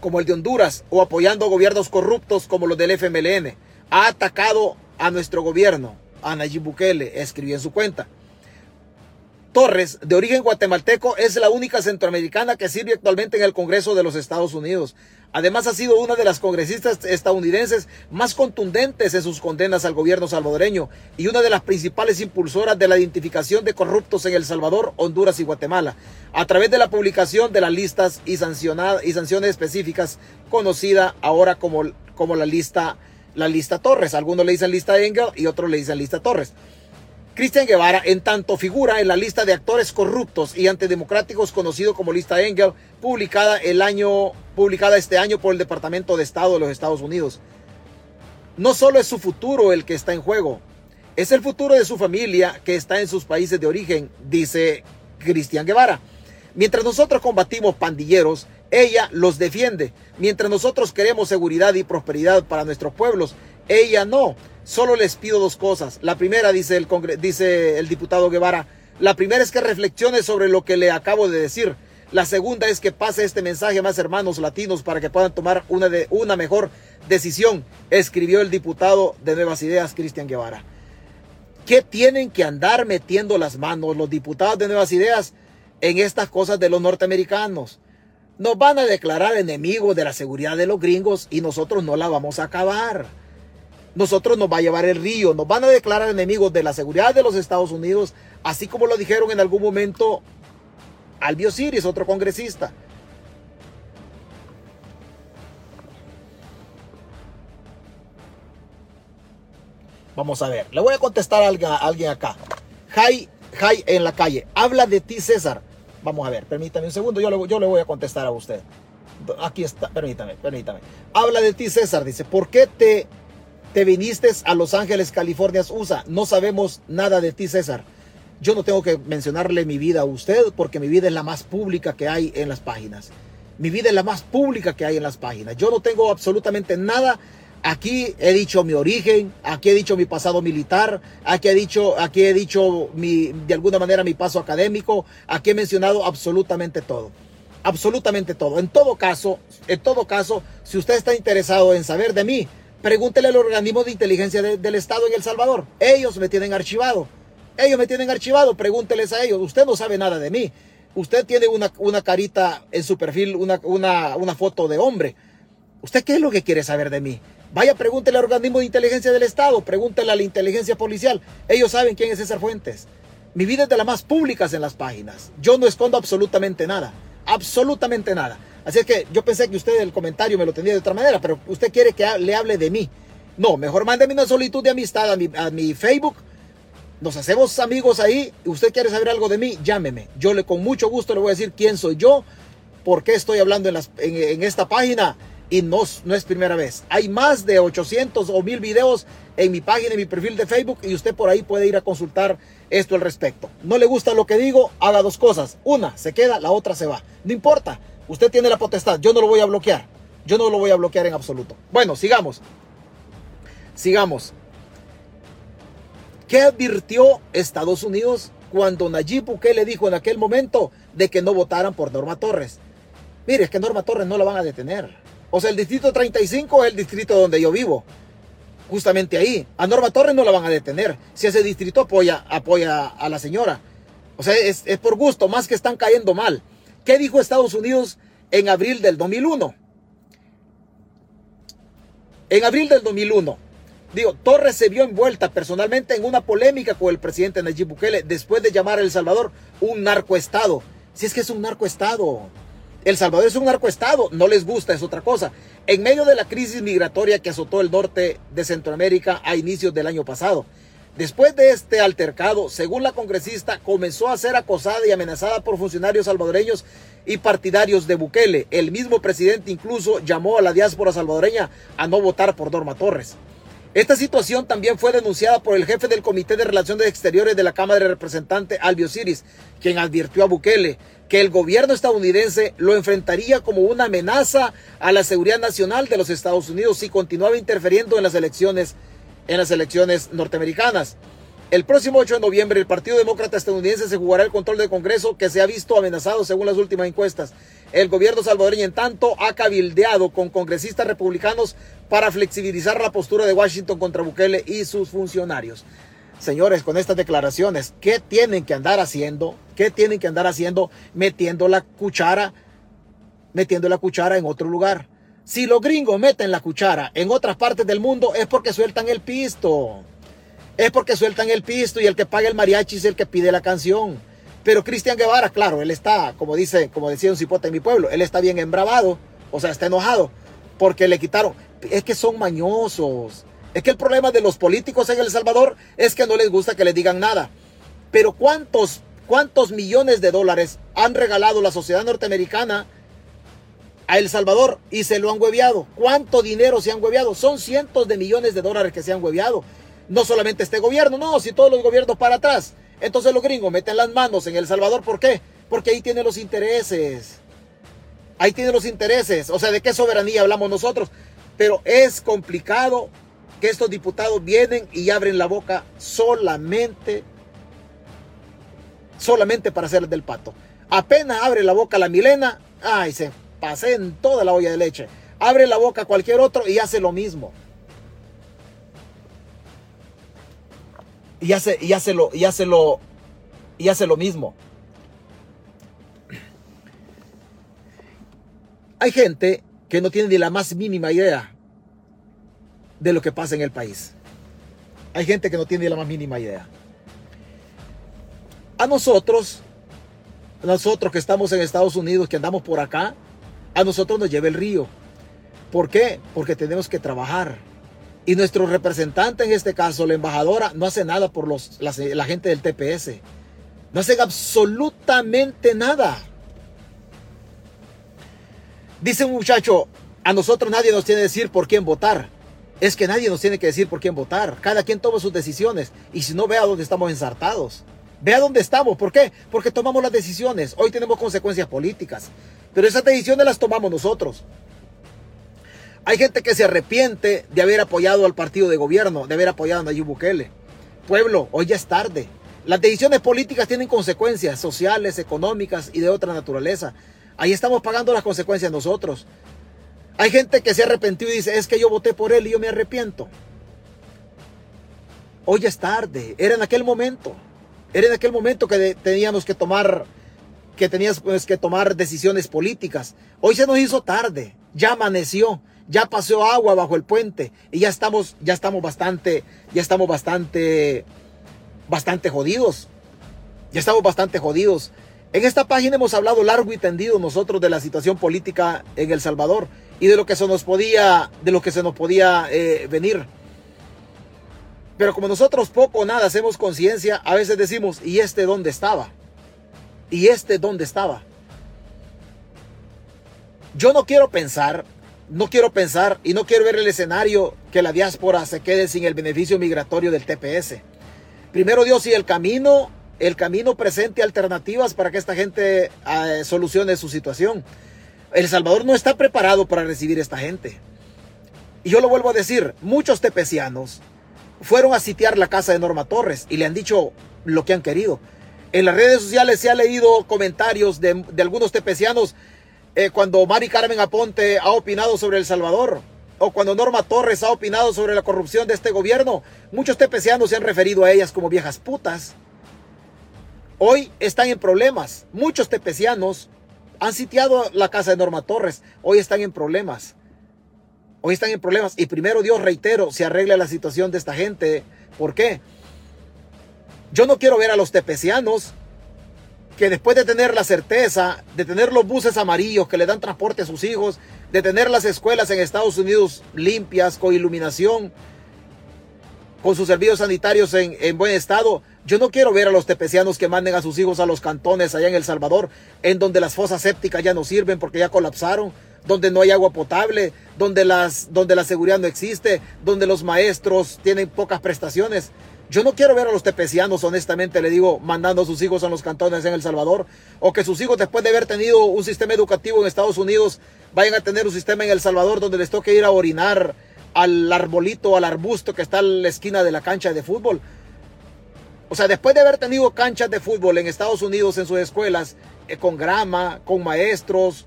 como el de Honduras o apoyando gobiernos corruptos como los del FMLN. Ha atacado a nuestro gobierno, a Bukele, escribió en su cuenta. Torres, de origen guatemalteco, es la única centroamericana que sirve actualmente en el Congreso de los Estados Unidos. Además ha sido una de las congresistas estadounidenses más contundentes en sus condenas al gobierno salvadoreño y una de las principales impulsoras de la identificación de corruptos en El Salvador, Honduras y Guatemala, a través de la publicación de las listas y, y sanciones específicas conocida ahora como, como la lista la lista Torres. Algunos le dicen lista Engel y otros le dicen lista Torres. Cristian Guevara, en tanto figura en la lista de actores corruptos y antidemocráticos conocido como lista Engel, publicada el año publicada este año por el Departamento de Estado de los Estados Unidos. No solo es su futuro el que está en juego, es el futuro de su familia que está en sus países de origen, dice Cristian Guevara. Mientras nosotros combatimos pandilleros, ella los defiende. Mientras nosotros queremos seguridad y prosperidad para nuestros pueblos, ella no. Solo les pido dos cosas. La primera, dice el, dice el diputado Guevara, la primera es que reflexione sobre lo que le acabo de decir. La segunda es que pase este mensaje a más hermanos latinos para que puedan tomar una, de, una mejor decisión, escribió el diputado de Nuevas Ideas, Cristian Guevara. ¿Qué tienen que andar metiendo las manos los diputados de Nuevas Ideas en estas cosas de los norteamericanos? Nos van a declarar enemigos de la seguridad de los gringos y nosotros no la vamos a acabar. Nosotros nos va a llevar el río, nos van a declarar enemigos de la seguridad de los Estados Unidos, así como lo dijeron en algún momento Albio Siris, otro congresista. Vamos a ver, le voy a contestar a alguien, acá. Jai, Jai en la calle, habla de ti César. Vamos a ver, permítame un segundo, yo le, yo le voy a contestar a usted. Aquí está, permítame, permítame. Habla de ti César, dice, ¿por qué te, te viniste a Los Ángeles, California, USA? No sabemos nada de ti César. Yo no tengo que mencionarle mi vida a usted porque mi vida es la más pública que hay en las páginas. Mi vida es la más pública que hay en las páginas. Yo no tengo absolutamente nada. Aquí he dicho mi origen, aquí he dicho mi pasado militar, aquí he dicho, aquí he dicho mi, de alguna manera mi paso académico, aquí he mencionado absolutamente todo. Absolutamente todo. En todo caso, en todo caso, si usted está interesado en saber de mí, pregúntele al organismo de inteligencia del Estado en El Salvador. Ellos me tienen archivado. Ellos me tienen archivado, pregúnteles a ellos. Usted no sabe nada de mí. Usted tiene una, una carita en su perfil, una, una, una foto de hombre. ¿Usted qué es lo que quiere saber de mí? Vaya, pregúntele al organismo de inteligencia del Estado, pregúntele a la inteligencia policial. Ellos saben quién es César Fuentes. Mi vida es de las más públicas en las páginas. Yo no escondo absolutamente nada. Absolutamente nada. Así es que yo pensé que usted el comentario me lo tenía de otra manera, pero usted quiere que le hable de mí. No, mejor mándeme una solicitud de amistad a mi, a mi Facebook nos hacemos amigos ahí, usted quiere saber algo de mí, llámeme. Yo le con mucho gusto le voy a decir quién soy yo, por qué estoy hablando en, las, en, esta página y no, no es primera vez. Hay más de 800 o 1000 videos en mi página, en mi perfil de Facebook y usted por ahí puede ir a consultar esto al respecto. No le gusta lo que digo, haga dos cosas. Una se queda, la otra se va. No importa. Usted tiene la potestad, yo no lo voy a bloquear. Yo no lo voy a bloquear en absoluto. Bueno, sigamos. Sigamos. ¿Qué advirtió Estados Unidos cuando Nayib Bukele dijo en aquel momento de que no votaran por Norma Torres? Mire, es que Norma Torres no la van a detener. O sea, el distrito 35 es el distrito donde yo vivo. Justamente ahí. A Norma Torres no la van a detener. Si ese distrito apoya, apoya a la señora. O sea, es, es por gusto, más que están cayendo mal. ¿Qué dijo Estados Unidos en abril del 2001? En abril del 2001, digo, Torres se vio envuelta personalmente en una polémica con el presidente Nayib Bukele después de llamar a El Salvador un narcoestado. Si es que es un narcoestado. El Salvador es un narcoestado, no les gusta, es otra cosa. En medio de la crisis migratoria que azotó el norte de Centroamérica a inicios del año pasado. Después de este altercado, según la congresista, comenzó a ser acosada y amenazada por funcionarios salvadoreños y partidarios de Bukele. El mismo presidente incluso llamó a la diáspora salvadoreña a no votar por Norma Torres. Esta situación también fue denunciada por el jefe del Comité de Relaciones Exteriores de la Cámara de Representantes, Albio Siris, quien advirtió a Bukele que el gobierno estadounidense lo enfrentaría como una amenaza a la seguridad nacional de los Estados Unidos si continuaba interfiriendo en las elecciones, en las elecciones norteamericanas. El próximo 8 de noviembre, el Partido Demócrata Estadounidense se jugará el control del Congreso que se ha visto amenazado según las últimas encuestas. El gobierno salvadoreño, en tanto, ha cabildeado con congresistas republicanos para flexibilizar la postura de Washington contra Bukele y sus funcionarios. Señores, con estas declaraciones, ¿qué tienen que andar haciendo? ¿Qué tienen que andar haciendo metiendo la cuchara, metiendo la cuchara en otro lugar? Si los gringos meten la cuchara en otras partes del mundo es porque sueltan el pisto es porque sueltan el pisto y el que paga el mariachi es el que pide la canción. Pero Cristian Guevara, claro, él está, como dice, como decía un cipote en mi pueblo, él está bien embravado, o sea, está enojado porque le quitaron. Es que son mañosos. Es que el problema de los políticos en El Salvador es que no les gusta que les digan nada. Pero ¿cuántos, cuántos millones de dólares han regalado la sociedad norteamericana a El Salvador y se lo han hueviado? ¿Cuánto dinero se han hueviado? Son cientos de millones de dólares que se han hueviado no solamente este gobierno, no, si todos los gobiernos para atrás. Entonces los gringos meten las manos en El Salvador, ¿por qué? Porque ahí tienen los intereses. Ahí tienen los intereses. O sea, ¿de qué soberanía hablamos nosotros? Pero es complicado que estos diputados vienen y abren la boca solamente, solamente para hacer del pato. Apenas abre la boca la Milena, ay, se pase en toda la olla de leche. Abre la boca cualquier otro y hace lo mismo. y hace, y hace lo, y hace lo, y hace lo mismo. Hay gente que no tiene ni la más mínima idea de lo que pasa en el país. Hay gente que no tiene ni la más mínima idea. A nosotros, nosotros que estamos en Estados Unidos, que andamos por acá, a nosotros nos lleva el río. ¿Por qué? Porque tenemos que trabajar y nuestro representante, en este caso, la embajadora, no hace nada por los, la, gente del TPS. No hacen absolutamente nada. Dice un muchacho, a nosotros nadie nos tiene que decir por quién votar. Es que nadie nos tiene que decir por quién votar. Cada quien toma sus decisiones. Y si no, vea dónde estamos ensartados. Vea dónde estamos. ¿Por qué? Porque tomamos las decisiones. Hoy tenemos consecuencias políticas. Pero esas decisiones las tomamos nosotros. Hay gente que se arrepiente de haber apoyado al partido de gobierno, de haber apoyado a Nayib Bukele. Pueblo, hoy ya es tarde. Las decisiones políticas tienen consecuencias sociales, económicas y de otra naturaleza. Ahí estamos pagando las consecuencias nosotros. Hay gente que se arrepentió y dice, es que yo voté por él y yo me arrepiento. Hoy es tarde. Era en aquel momento. Era en aquel momento que teníamos que tomar que tenías pues, que tomar decisiones políticas. Hoy se nos hizo tarde. Ya amaneció ya pasó agua bajo el puente y ya estamos, ya estamos bastante, ya estamos bastante, bastante jodidos. Ya estamos bastante jodidos. En esta página hemos hablado largo y tendido nosotros de la situación política en El Salvador y de lo que se nos podía, de lo que se nos podía eh, venir. Pero como nosotros poco o nada hacemos conciencia, a veces decimos, ¿y este dónde estaba? ¿Y este dónde estaba? Yo no quiero pensar no quiero pensar y no quiero ver el escenario que la diáspora se quede sin el beneficio migratorio del TPS. Primero Dios y el camino, el camino presente alternativas para que esta gente eh, solucione su situación. El Salvador no está preparado para recibir esta gente. Y yo lo vuelvo a decir, muchos tepecianos fueron a sitiar la casa de Norma Torres y le han dicho lo que han querido. En las redes sociales se ha leído comentarios de, algunos tepecianos eh, cuando Mari Carmen Aponte ha opinado sobre El Salvador o cuando Norma Torres ha opinado sobre la corrupción de este gobierno. Muchos tepecianos se han referido a ellas como viejas putas. Hoy están en problemas. Muchos tepecianos han sitiado la casa de Norma Torres. Hoy están en problemas. Hoy están en problemas. Y primero Dios, reitero, se arregle la situación de esta gente. ¿Por qué? Yo no quiero ver a los tepecianos que después de tener la certeza, de tener los buses amarillos que le dan transporte a sus hijos, de tener las escuelas en Estados Unidos limpias, con iluminación, con sus servicios sanitarios en, en, buen estado. Yo no quiero ver a los tepecianos que manden a sus hijos a los cantones allá en El Salvador, en donde las fosas sépticas ya no sirven porque ya colapsaron, donde no hay agua potable, donde, las, donde la seguridad no existe, donde los maestros tienen pocas prestaciones. Yo no quiero ver a los tepecianos, honestamente, le digo, mandando a sus hijos a los cantones en El Salvador, o que sus hijos, después de haber tenido un sistema educativo en Estados Unidos, vayan a tener un sistema en El Salvador donde les toque ir a orinar al arbolito, al arbusto que está en la esquina de la cancha de fútbol. O sea, después de haber tenido canchas de fútbol en Estados Unidos en sus escuelas, eh, con grama, con maestros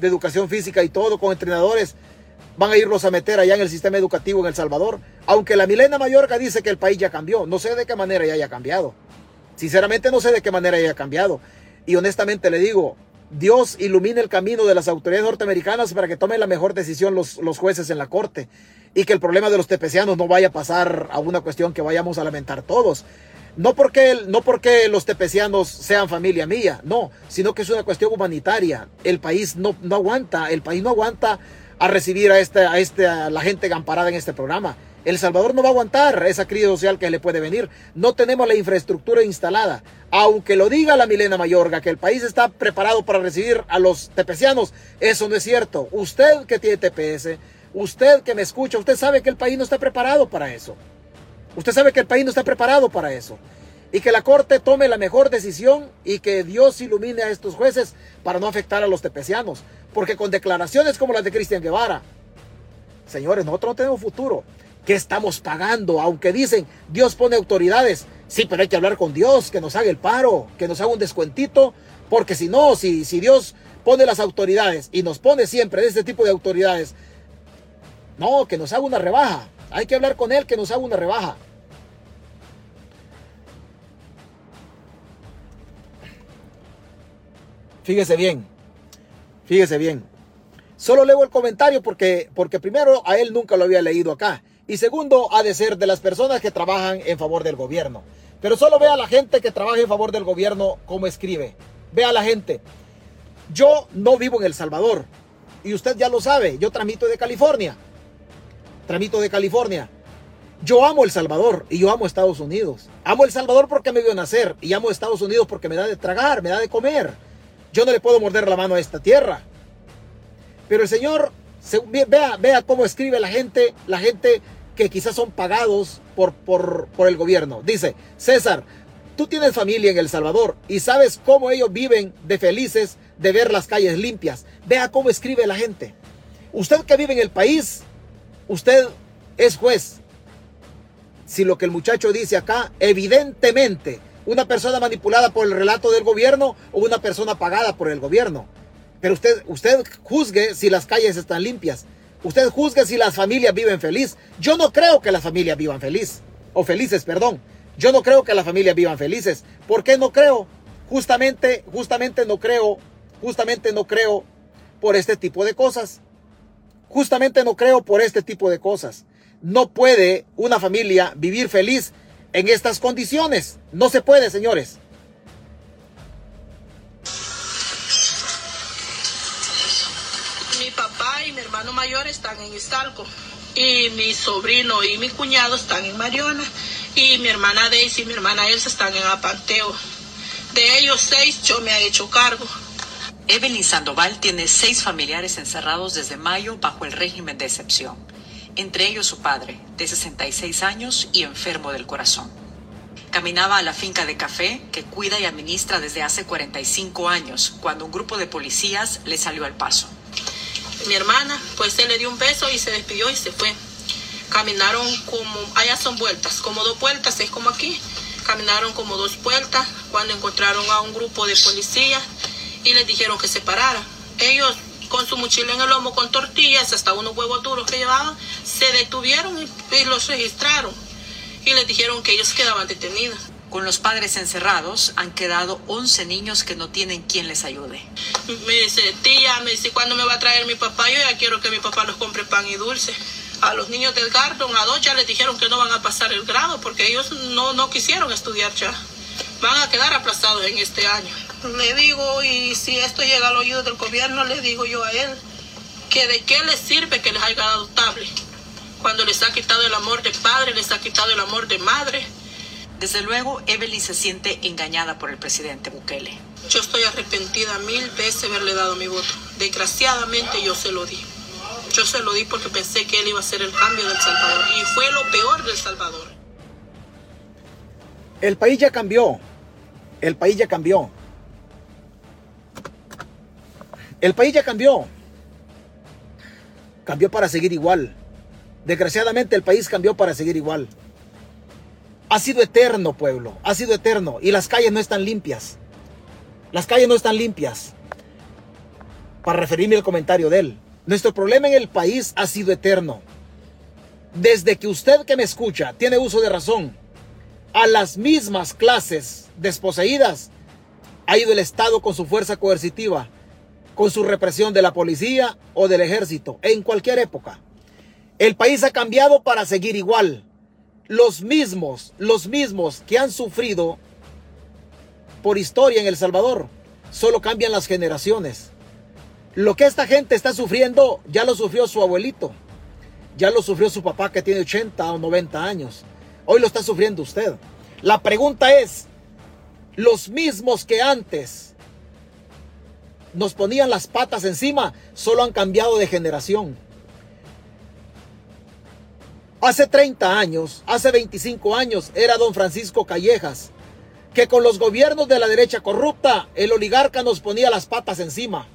de educación física y todo, con entrenadores, van a irlos a meter allá en el sistema educativo en El Salvador. Aunque la Milena Mayorga dice que el país ya cambió. No sé de qué manera ya haya cambiado. Sinceramente no sé de qué manera haya cambiado. Y honestamente le digo, Dios ilumine el camino de las autoridades norteamericanas para que tomen la mejor decisión los, los jueces en la corte. Y que el problema de los tepecianos no vaya a pasar a una cuestión que vayamos a lamentar todos. No porque, no porque los tepecianos sean familia mía, no, sino que es una cuestión humanitaria. El país no, no aguanta, el país no aguanta a recibir a, este, a, este, a la gente amparada en este programa. El Salvador no va a aguantar esa crisis social que le puede venir. No tenemos la infraestructura instalada. Aunque lo diga la Milena Mayorga, que el país está preparado para recibir a los tepecianos, eso no es cierto. Usted que tiene TPS, usted que me escucha, usted sabe que el país no está preparado para eso. Usted sabe que el país no está preparado para eso. Y que la Corte tome la mejor decisión y que Dios ilumine a estos jueces para no afectar a los tepecianos. Porque con declaraciones como las de Cristian Guevara, señores, nosotros no tenemos futuro. ¿Qué estamos pagando? Aunque dicen, Dios pone autoridades. Sí, pero hay que hablar con Dios, que nos haga el paro, que nos haga un descuentito. Porque si no, si, si Dios pone las autoridades y nos pone siempre de este tipo de autoridades, no, que nos haga una rebaja. Hay que hablar con Él, que nos haga una rebaja. Fíjese bien, Fíjese bien. Solo leo el comentario porque, porque primero a él nunca lo había leído acá. Y segundo, ha de ser de las personas que trabajan en favor del gobierno. Pero solo vea a la gente que trabaja en favor del gobierno cómo escribe. Vea a la gente. Yo no vivo en El Salvador. Y usted ya lo sabe. Yo tramito de California. Tramito de California. Yo amo El Salvador y yo amo Estados Unidos. Amo El Salvador porque me vio nacer. Y amo Estados Unidos porque me da de tragar, me da de comer. Yo no le puedo morder la mano a esta tierra. Pero el Señor, vea, vea cómo escribe la gente, la gente que quizás son pagados por, por, por el gobierno. Dice, César, tú tienes familia en El Salvador y sabes cómo ellos viven de felices de ver las calles limpias. Vea cómo escribe la gente. Usted que vive en el país, usted es juez. Si lo que el muchacho dice acá, evidentemente una persona manipulada por el relato del gobierno o una persona pagada por el gobierno. Pero usted, usted juzgue si las calles están limpias. Usted juzgue si las familias viven feliz. Yo no creo que las familias vivan feliz. O felices, perdón. Yo no creo que las familias vivan felices. ¿Por qué no creo? Justamente, justamente no creo, justamente no creo por este tipo de cosas. Justamente no creo por este tipo de cosas. No puede una familia vivir feliz en estas condiciones. No se puede, señores. Mi papá y mi hermano mayor están en Iztalco. Y mi sobrino y mi cuñado están en Mariona. Y mi hermana Daisy y mi hermana Elsa están en Apanteo. De ellos seis yo me he hecho cargo. Evelyn Sandoval tiene seis familiares encerrados desde mayo bajo el régimen de excepción entre ellos su padre, de 66 años y enfermo del corazón. Caminaba a la finca de café que cuida y administra desde hace 45 años, cuando un grupo de policías le salió al paso. Mi hermana, pues él le dio un beso y se despidió y se fue. Caminaron como, allá son vueltas, como dos vueltas, es como aquí. Caminaron como dos vueltas cuando encontraron a un grupo de policías y les dijeron que se pararan. Ellos con su mochila en el lomo con tortillas, hasta unos huevos duros que llevaban, se detuvieron y, y los registraron y les dijeron que ellos quedaban detenidos. Con los padres encerrados han quedado 11 niños que no tienen quien les ayude. Me dice, tía, me dice, ¿cuándo me va a traer mi papá? Yo ya quiero que mi papá nos compre pan y dulce. A los niños del Gardon, a dos ya les dijeron que no van a pasar el grado porque ellos no, no quisieron estudiar ya. Van a quedar aplazados en este año. Le digo, y si esto llega al oído del gobierno, le digo yo a él, que de qué les sirve que les haya dado tablet cuando les ha quitado el amor de padre, les ha quitado el amor de madre. Desde luego, Evelyn se siente engañada por el presidente Bukele. Yo estoy arrepentida mil veces haberle dado mi voto. Desgraciadamente yo se lo di. Yo se lo di porque pensé que él iba a ser el cambio del Salvador. Y fue lo peor del Salvador. El país ya cambió. El país ya cambió. El país ya cambió. Cambió para seguir igual. Desgraciadamente el país cambió para seguir igual. Ha sido eterno, pueblo. Ha sido eterno. Y las calles no están limpias. Las calles no están limpias. Para referirme al comentario de él. Nuestro problema en el país ha sido eterno. Desde que usted que me escucha tiene uso de razón, a las mismas clases desposeídas ha ido el Estado con su fuerza coercitiva, con su represión de la policía o del ejército, en cualquier época. El país ha cambiado para seguir igual. Los mismos, los mismos que han sufrido por historia en El Salvador, solo cambian las generaciones. Lo que esta gente está sufriendo ya lo sufrió su abuelito, ya lo sufrió su papá que tiene 80 o 90 años. Hoy lo está sufriendo usted. La pregunta es, los mismos que antes nos ponían las patas encima, solo han cambiado de generación. Hace 30 años, hace 25 años, era don Francisco Callejas, que con los gobiernos de la derecha corrupta, el oligarca nos ponía las patas encima.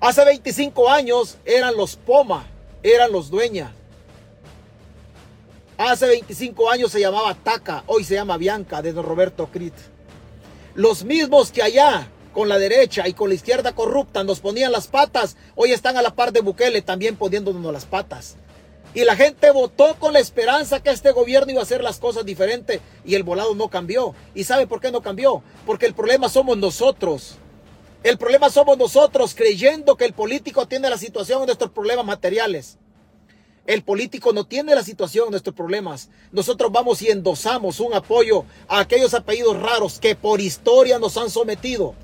Hace 25 años eran los Poma, eran los Dueña. Hace 25 años se llamaba Taca, hoy se llama Bianca, de don Roberto Crit. Los mismos que allá, con la derecha y con la izquierda corrupta, nos ponían las patas, hoy están a la par de Bukele también poniéndonos las patas. Y la gente votó con la esperanza que este gobierno iba a hacer las cosas diferentes y el volado no cambió. ¿Y sabe por qué no cambió? Porque el problema somos nosotros. El problema somos nosotros creyendo que el político tiene la situación de nuestros problemas materiales. El político no tiene la situación de nuestros problemas. Nosotros vamos y endosamos un apoyo a aquellos apellidos raros que por historia nos han sometido.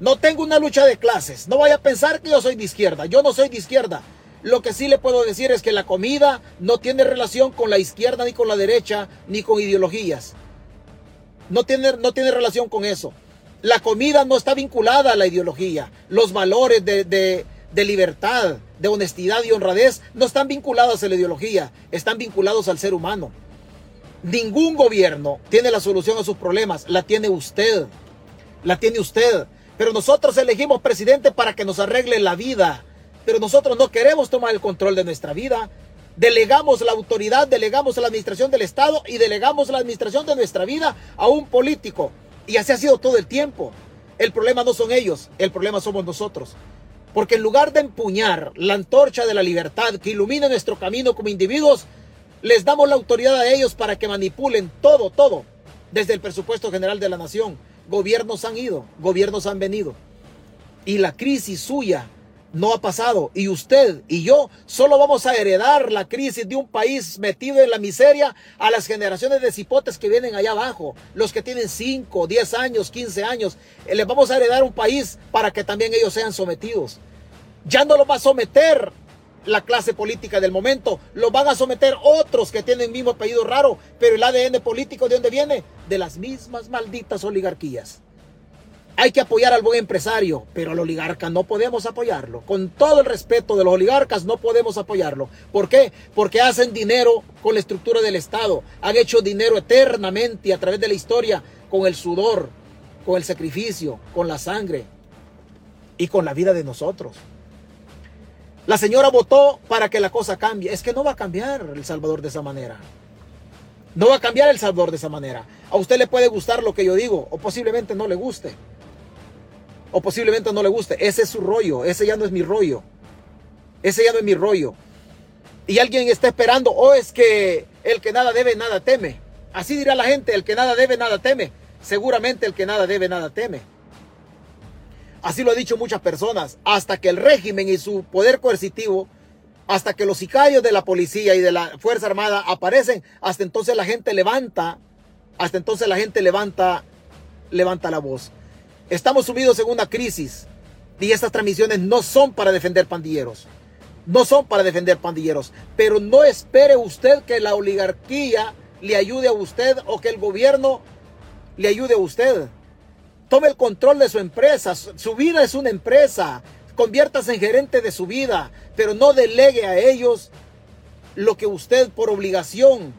No tengo una lucha de clases. No vaya a pensar que yo soy de izquierda. Yo no soy de izquierda. Lo que sí le puedo decir es que la comida no tiene relación con la izquierda ni con la derecha ni con ideologías. No tiene, no tiene relación con eso. La comida no está vinculada a la ideología. Los valores de, de, de libertad, de honestidad y honradez no están vinculados a la ideología, están vinculados al ser humano. Ningún gobierno tiene la solución a sus problemas, la tiene usted. La tiene usted. Pero nosotros elegimos presidente para que nos arregle la vida, pero nosotros no queremos tomar el control de nuestra vida. Delegamos la autoridad, delegamos la administración del Estado y delegamos la administración de nuestra vida a un político. Y así ha sido todo el tiempo. El problema no son ellos, el problema somos nosotros. Porque en lugar de empuñar la antorcha de la libertad que ilumina nuestro camino como individuos, les damos la autoridad a ellos para que manipulen todo, todo, desde el presupuesto general de la nación. Gobiernos han ido, gobiernos han venido. Y la crisis suya no ha pasado. Y usted y yo solo vamos a heredar la crisis de un país metido en la miseria a las generaciones de cipotes que vienen allá abajo. Los que tienen 5, 10 años, 15 años. Eh, les vamos a heredar un país para que también ellos sean sometidos. Ya no lo va a someter la clase política del momento. Lo van a someter otros que tienen el mismo apellido raro. Pero el ADN político de dónde viene? De las mismas malditas oligarquías. Hay que apoyar al buen empresario, pero al oligarca no podemos apoyarlo. Con todo el respeto de los oligarcas, no podemos apoyarlo. ¿Por qué? Porque hacen dinero con la estructura del Estado. Han hecho dinero eternamente a través de la historia con el sudor, con el sacrificio, con la sangre y con la vida de nosotros. La señora votó para que la cosa cambie. Es que no va a cambiar El Salvador de esa manera. No va a cambiar El Salvador de esa manera. A usted le puede gustar lo que yo digo o posiblemente no le guste o posiblemente no le guste. Ese es su rollo, ese ya no es mi rollo. Ese ya no es mi rollo. Y alguien está esperando, o oh, es que el que nada debe, nada teme. Así dirá la gente, el que nada debe, nada teme. Seguramente el que nada debe, nada teme. Así lo han dicho muchas personas. Hasta que el régimen y su poder coercitivo, hasta que los sicarios de la policía y de la Fuerza Armada aparecen, hasta entonces la gente levanta, hasta entonces la gente levanta, levanta la voz. Estamos sumidos en una crisis y estas transmisiones no son para defender pandilleros. No son para defender pandilleros. Pero no espere usted que la oligarquía le ayude a usted o que el gobierno le ayude a usted. Tome el control de su empresa. Su vida es una empresa. Conviértase en gerente de su vida. Pero no delegue a ellos lo que usted por obligación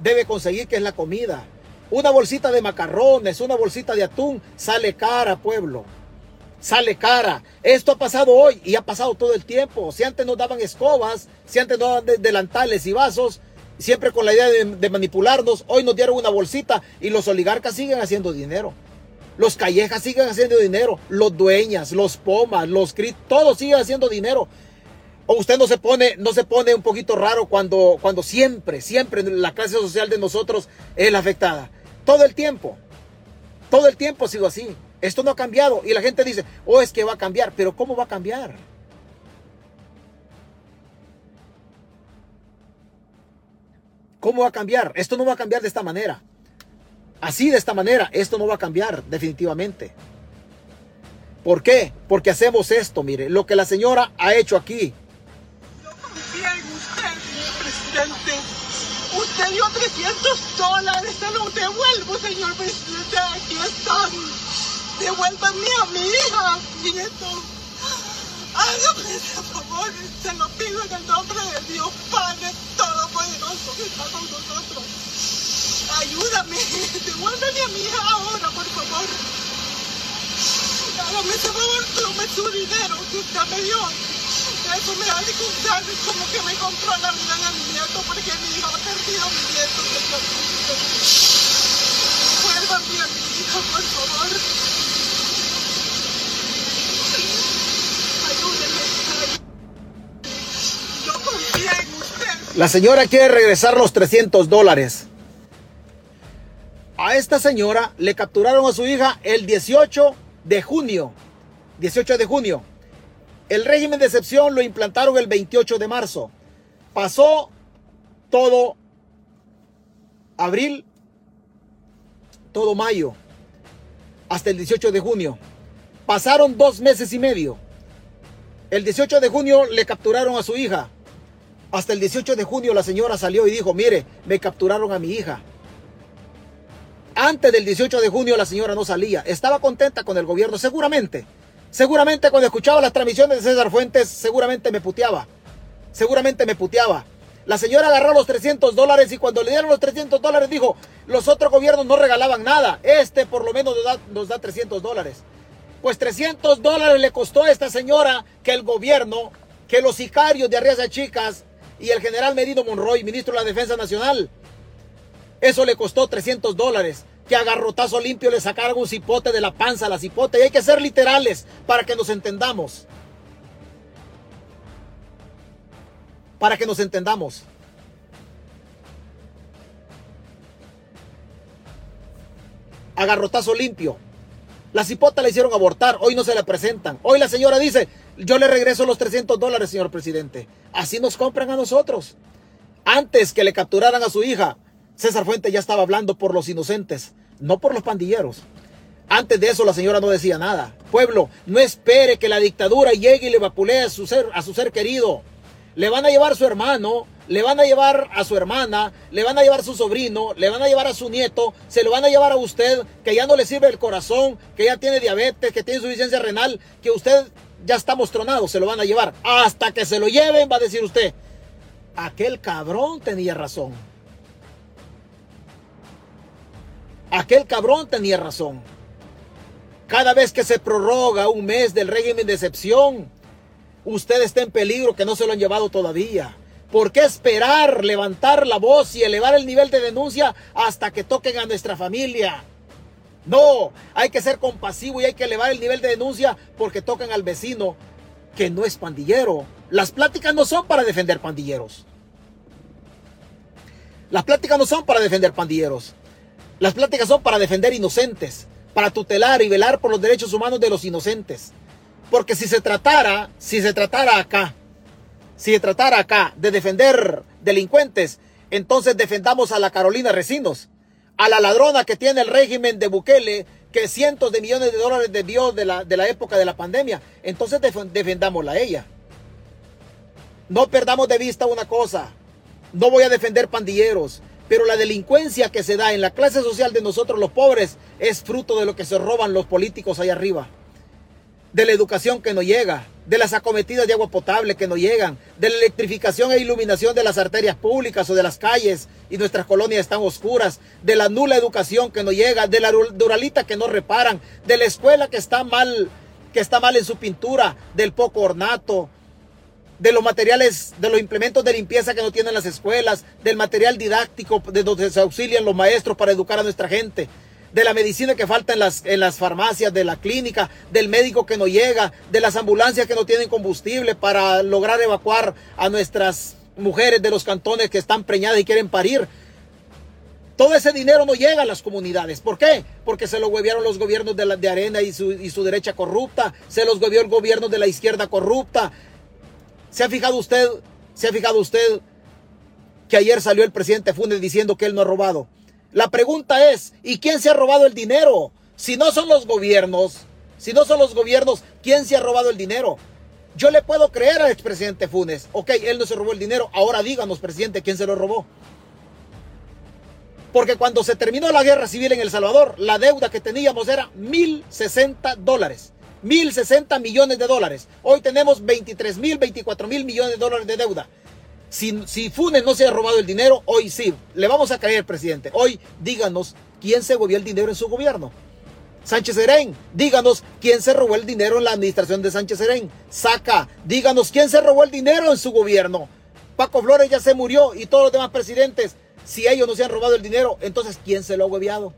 debe conseguir, que es la comida. Una bolsita de macarrones, una bolsita de atún, sale cara, pueblo. Sale cara. Esto ha pasado hoy y ha pasado todo el tiempo. Si antes nos daban escobas, si antes nos daban delantales y vasos, siempre con la idea de, manipularnos, hoy nos dieron una bolsita y los oligarcas siguen haciendo dinero. Los callejas siguen haciendo dinero. Los dueñas, los pomas, los crit, todos siguen haciendo dinero. O usted no se pone, no se pone un poquito raro cuando, cuando siempre, siempre la clase social de nosotros es la afectada. Todo el tiempo. Todo el tiempo ha sido así. Esto no ha cambiado. Y la gente dice, oh, es que va a cambiar. Pero ¿cómo va a cambiar? ¿Cómo va a cambiar? Esto no va a cambiar de esta manera. Así de esta manera, esto no va a cambiar definitivamente. ¿Por qué? Porque hacemos esto, mire, lo que la señora ha hecho aquí. Yo confío en usted, presidente. Usted dio 300 dólares, se los devuelvo, señor presidente. Aquí están. Devuélvanme a mi hija, nieto. Hágame ese favor, se lo pido en el nombre de Dios Padre Todopoderoso que está con nosotros. Ayúdame, devuélveme a mi hija ahora, por favor. Hágame ese favor, tome su dinero que usted me dio. Eso me hace contar como que me compró la vida a mi nieto porque mi hija ha perdido mi nieto, señor. Vuélvame a mi hija, por favor. La señora quiere regresar los 300 dólares. A esta señora le capturaron a su hija el 18 de junio. 18 de junio. El régimen de excepción lo implantaron el 28 de marzo. Pasó todo abril, todo mayo, hasta el 18 de junio. Pasaron dos meses y medio. El 18 de junio le capturaron a su hija. Hasta el 18 de junio la señora salió y dijo, mire, me capturaron a mi hija. Antes del 18 de junio la señora no salía. Estaba contenta con el gobierno, seguramente. Seguramente cuando escuchaba las transmisiones de César Fuentes, seguramente me puteaba. Seguramente me puteaba. La señora agarró los 300 dólares y cuando le dieron los 300 dólares dijo, los otros gobiernos no regalaban nada. Este por lo menos nos da, nos da 300 dólares. Pues 300 dólares le costó a esta señora que el gobierno, que los sicarios de Arriaza Chicas y el general Medino Monroy, ministro de la Defensa Nacional, eso le costó 300 dólares que a garrotazo limpio le sacaron un cipote de la panza a la cipote. Y hay que ser literales para que nos entendamos. Para que nos entendamos. A garrotazo limpio. La cipota la hicieron abortar, hoy no se la presentan. Hoy la señora dice, yo le regreso los 300 dólares, señor presidente. Así nos compran a nosotros. Antes que le capturaran a su hija, César Fuente ya estaba hablando por los inocentes, no por los pandilleros. Antes de eso la señora no decía nada. Pueblo, no espere que la dictadura llegue y le vapulee a su ser, a su ser querido. Le van a llevar su hermano, le van a llevar a su hermana, le van a llevar a su sobrino, le van a llevar a su nieto, se lo van a llevar a usted, que ya no le sirve el corazón, que ya tiene diabetes, que tiene insuficiencia renal, que usted ya está mostronado, se lo van a llevar. Hasta que se lo lleven, va a decir usted, aquel cabrón tenía razón. Aquel cabrón tenía razón. Cada vez que se prorroga un mes del régimen de excepción, usted está en peligro que no se lo han llevado todavía. ¿Por qué esperar, levantar la voz y elevar el nivel de denuncia hasta que toquen a nuestra familia? No, hay que ser compasivo y hay que elevar el nivel de denuncia porque tocan al vecino que no es pandillero. Las pláticas no son para defender pandilleros. Las pláticas no son para defender pandilleros. Las pláticas son para defender inocentes, para tutelar y velar por los derechos humanos de los inocentes. Porque si se tratara, si se tratara acá, si se tratara acá de defender delincuentes, entonces defendamos a la Carolina Recinos, a la ladrona que tiene el régimen de Bukele, que cientos de millones de dólares debió de la, de la época de la pandemia. Entonces defendámosla a ella. No perdamos de vista una cosa. No voy a defender pandilleros, pero la delincuencia que se da en la clase social de nosotros los pobres es fruto de lo que se roban los políticos ahí arriba. De la educación que no llega, de las acometidas de agua potable que no llegan, de la electrificación e iluminación de las arterias públicas o de las calles y nuestras colonias están oscuras, de la nula educación que no llega, de la duralita que no reparan, de la escuela que está mal, que está mal en su pintura, del poco ornato, de los materiales, de los implementos de limpieza que no tienen las escuelas, del material didáctico de donde se auxilian los maestros para educar a nuestra gente de la medicina que falta en las, en las farmacias, de la clínica, del médico que no llega, de las ambulancias que no tienen combustible para lograr evacuar a nuestras mujeres de los cantones que están preñadas y quieren parir. Todo ese dinero no llega a las comunidades. ¿Por qué? Porque se lo huevearon los gobiernos de, la, de Arena y su, y su derecha corrupta. Se los huevió el gobierno de la izquierda corrupta. ¿Se ha fijado usted? ¿Se ha fijado usted que ayer salió el presidente Funes diciendo que él no ha robado? La pregunta es, ¿y quién se ha robado el dinero? Si no son los gobiernos, si no son los gobiernos, ¿quién se ha robado el dinero? Yo le puedo creer al expresidente Funes. Ok, él no se robó el dinero. Ahora díganos, presidente, ¿quién se lo robó? Porque cuando se terminó la guerra civil en El Salvador, la deuda que teníamos era 1.060 dólares. 1.060 millones de dólares. Hoy tenemos 23 mil, 24 mil millones de dólares de deuda. Si, Funes no se ha robado el dinero, hoy sí, le vamos a creer, presidente. Hoy díganos quién se movió el dinero en su gobierno. Sánchez Serén, díganos quién se robó el dinero en la administración de Sánchez Serén. Saca, díganos quién se robó el dinero en su gobierno. Paco Flores ya se murió y todos los demás presidentes, si ellos no se han robado el dinero, entonces ¿quién se lo ha hueviado?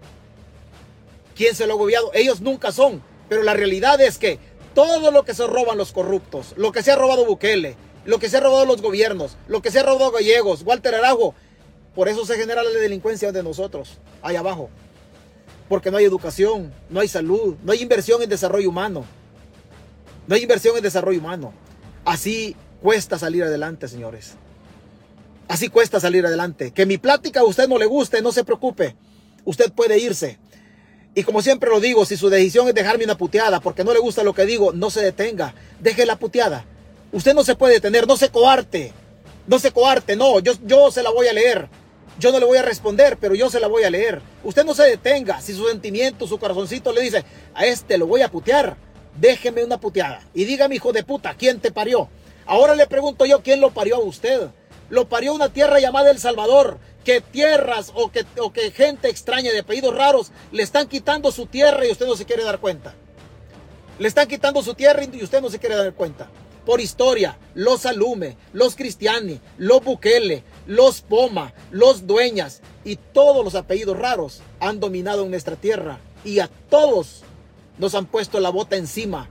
¿Quién se lo ha hueviado? Ellos nunca son, pero la realidad es que todo lo que se roban los corruptos, lo que se ha robado Bukele, lo que se ha robado los gobiernos, lo que se ha robado Gallegos, Walter Arago. Por eso se genera la delincuencia de nosotros, ahí abajo. Porque no hay educación, no hay salud, no hay inversión en desarrollo humano. No hay inversión en desarrollo humano. Así cuesta salir adelante, señores. Así cuesta salir adelante. Que mi plática a usted no le guste, no se preocupe. Usted puede irse. Y como siempre lo digo, si su decisión es dejarme una puteada porque no le gusta lo que digo, no se detenga. Deje la puteada. Usted no se puede detener, no se coarte. No se coarte, no, yo, yo se la voy a leer. Yo no le voy a responder, pero yo se la voy a leer. Usted no se detenga. Si su sentimiento, su corazoncito le dice, a este lo voy a putear, déjeme una puteada. Y dígame, hijo de puta, ¿quién te parió? Ahora le pregunto yo, ¿quién lo parió a usted? Lo parió una tierra llamada El Salvador. Que tierras o que, o que gente extraña de apellidos raros le están quitando su tierra y usted no se quiere dar cuenta. Le están quitando su tierra y usted no se quiere dar cuenta por historia, los Alume, los Cristiani, los Bukele, los Poma, los Dueñas y todos los apellidos raros han dominado en nuestra tierra y a todos nos han puesto la bota encima.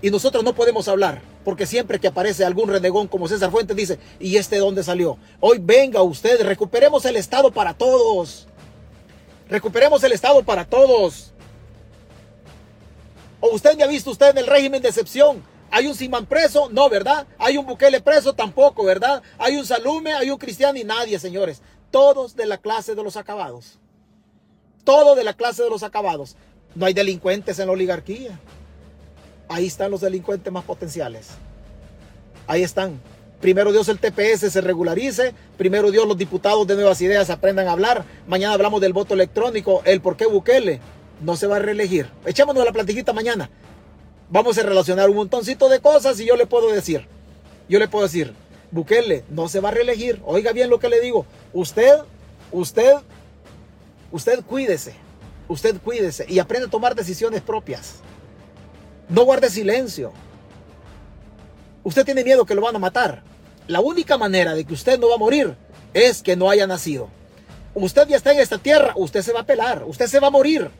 Y nosotros no podemos hablar, porque siempre que aparece algún renegón como César Fuentes dice, ¿y este dónde salió? Hoy venga usted, recuperemos el Estado para todos. Recuperemos el Estado para todos. ¿O usted me ha visto usted en el régimen de excepción? ¿Hay un Simán preso? No, ¿verdad? ¿Hay un Bukele preso? Tampoco, ¿verdad? ¿Hay un Salume? ¿Hay un Cristiano? Y nadie, señores. Todos de la clase de los acabados. Todo de la clase de los acabados. No hay delincuentes en la oligarquía. Ahí están los delincuentes más potenciales. Ahí están. Primero Dios el TPS se regularice. Primero Dios los diputados de Nuevas Ideas aprendan a hablar. Mañana hablamos del voto electrónico, el por qué Bukele no se va a reelegir. Echémonos la platiquita mañana. Vamos a relacionar un montoncito de cosas y yo le puedo decir, yo le puedo decir, Bukele no se va a reelegir. Oiga bien lo que le digo. Usted, usted, usted cuídese. Usted cuídese y aprende a tomar decisiones propias. No guarde silencio. Usted tiene miedo que lo van a matar. La única manera de que usted no va a morir es que no haya nacido. Usted ya está en esta tierra, usted se va a pelar, usted se va a morir.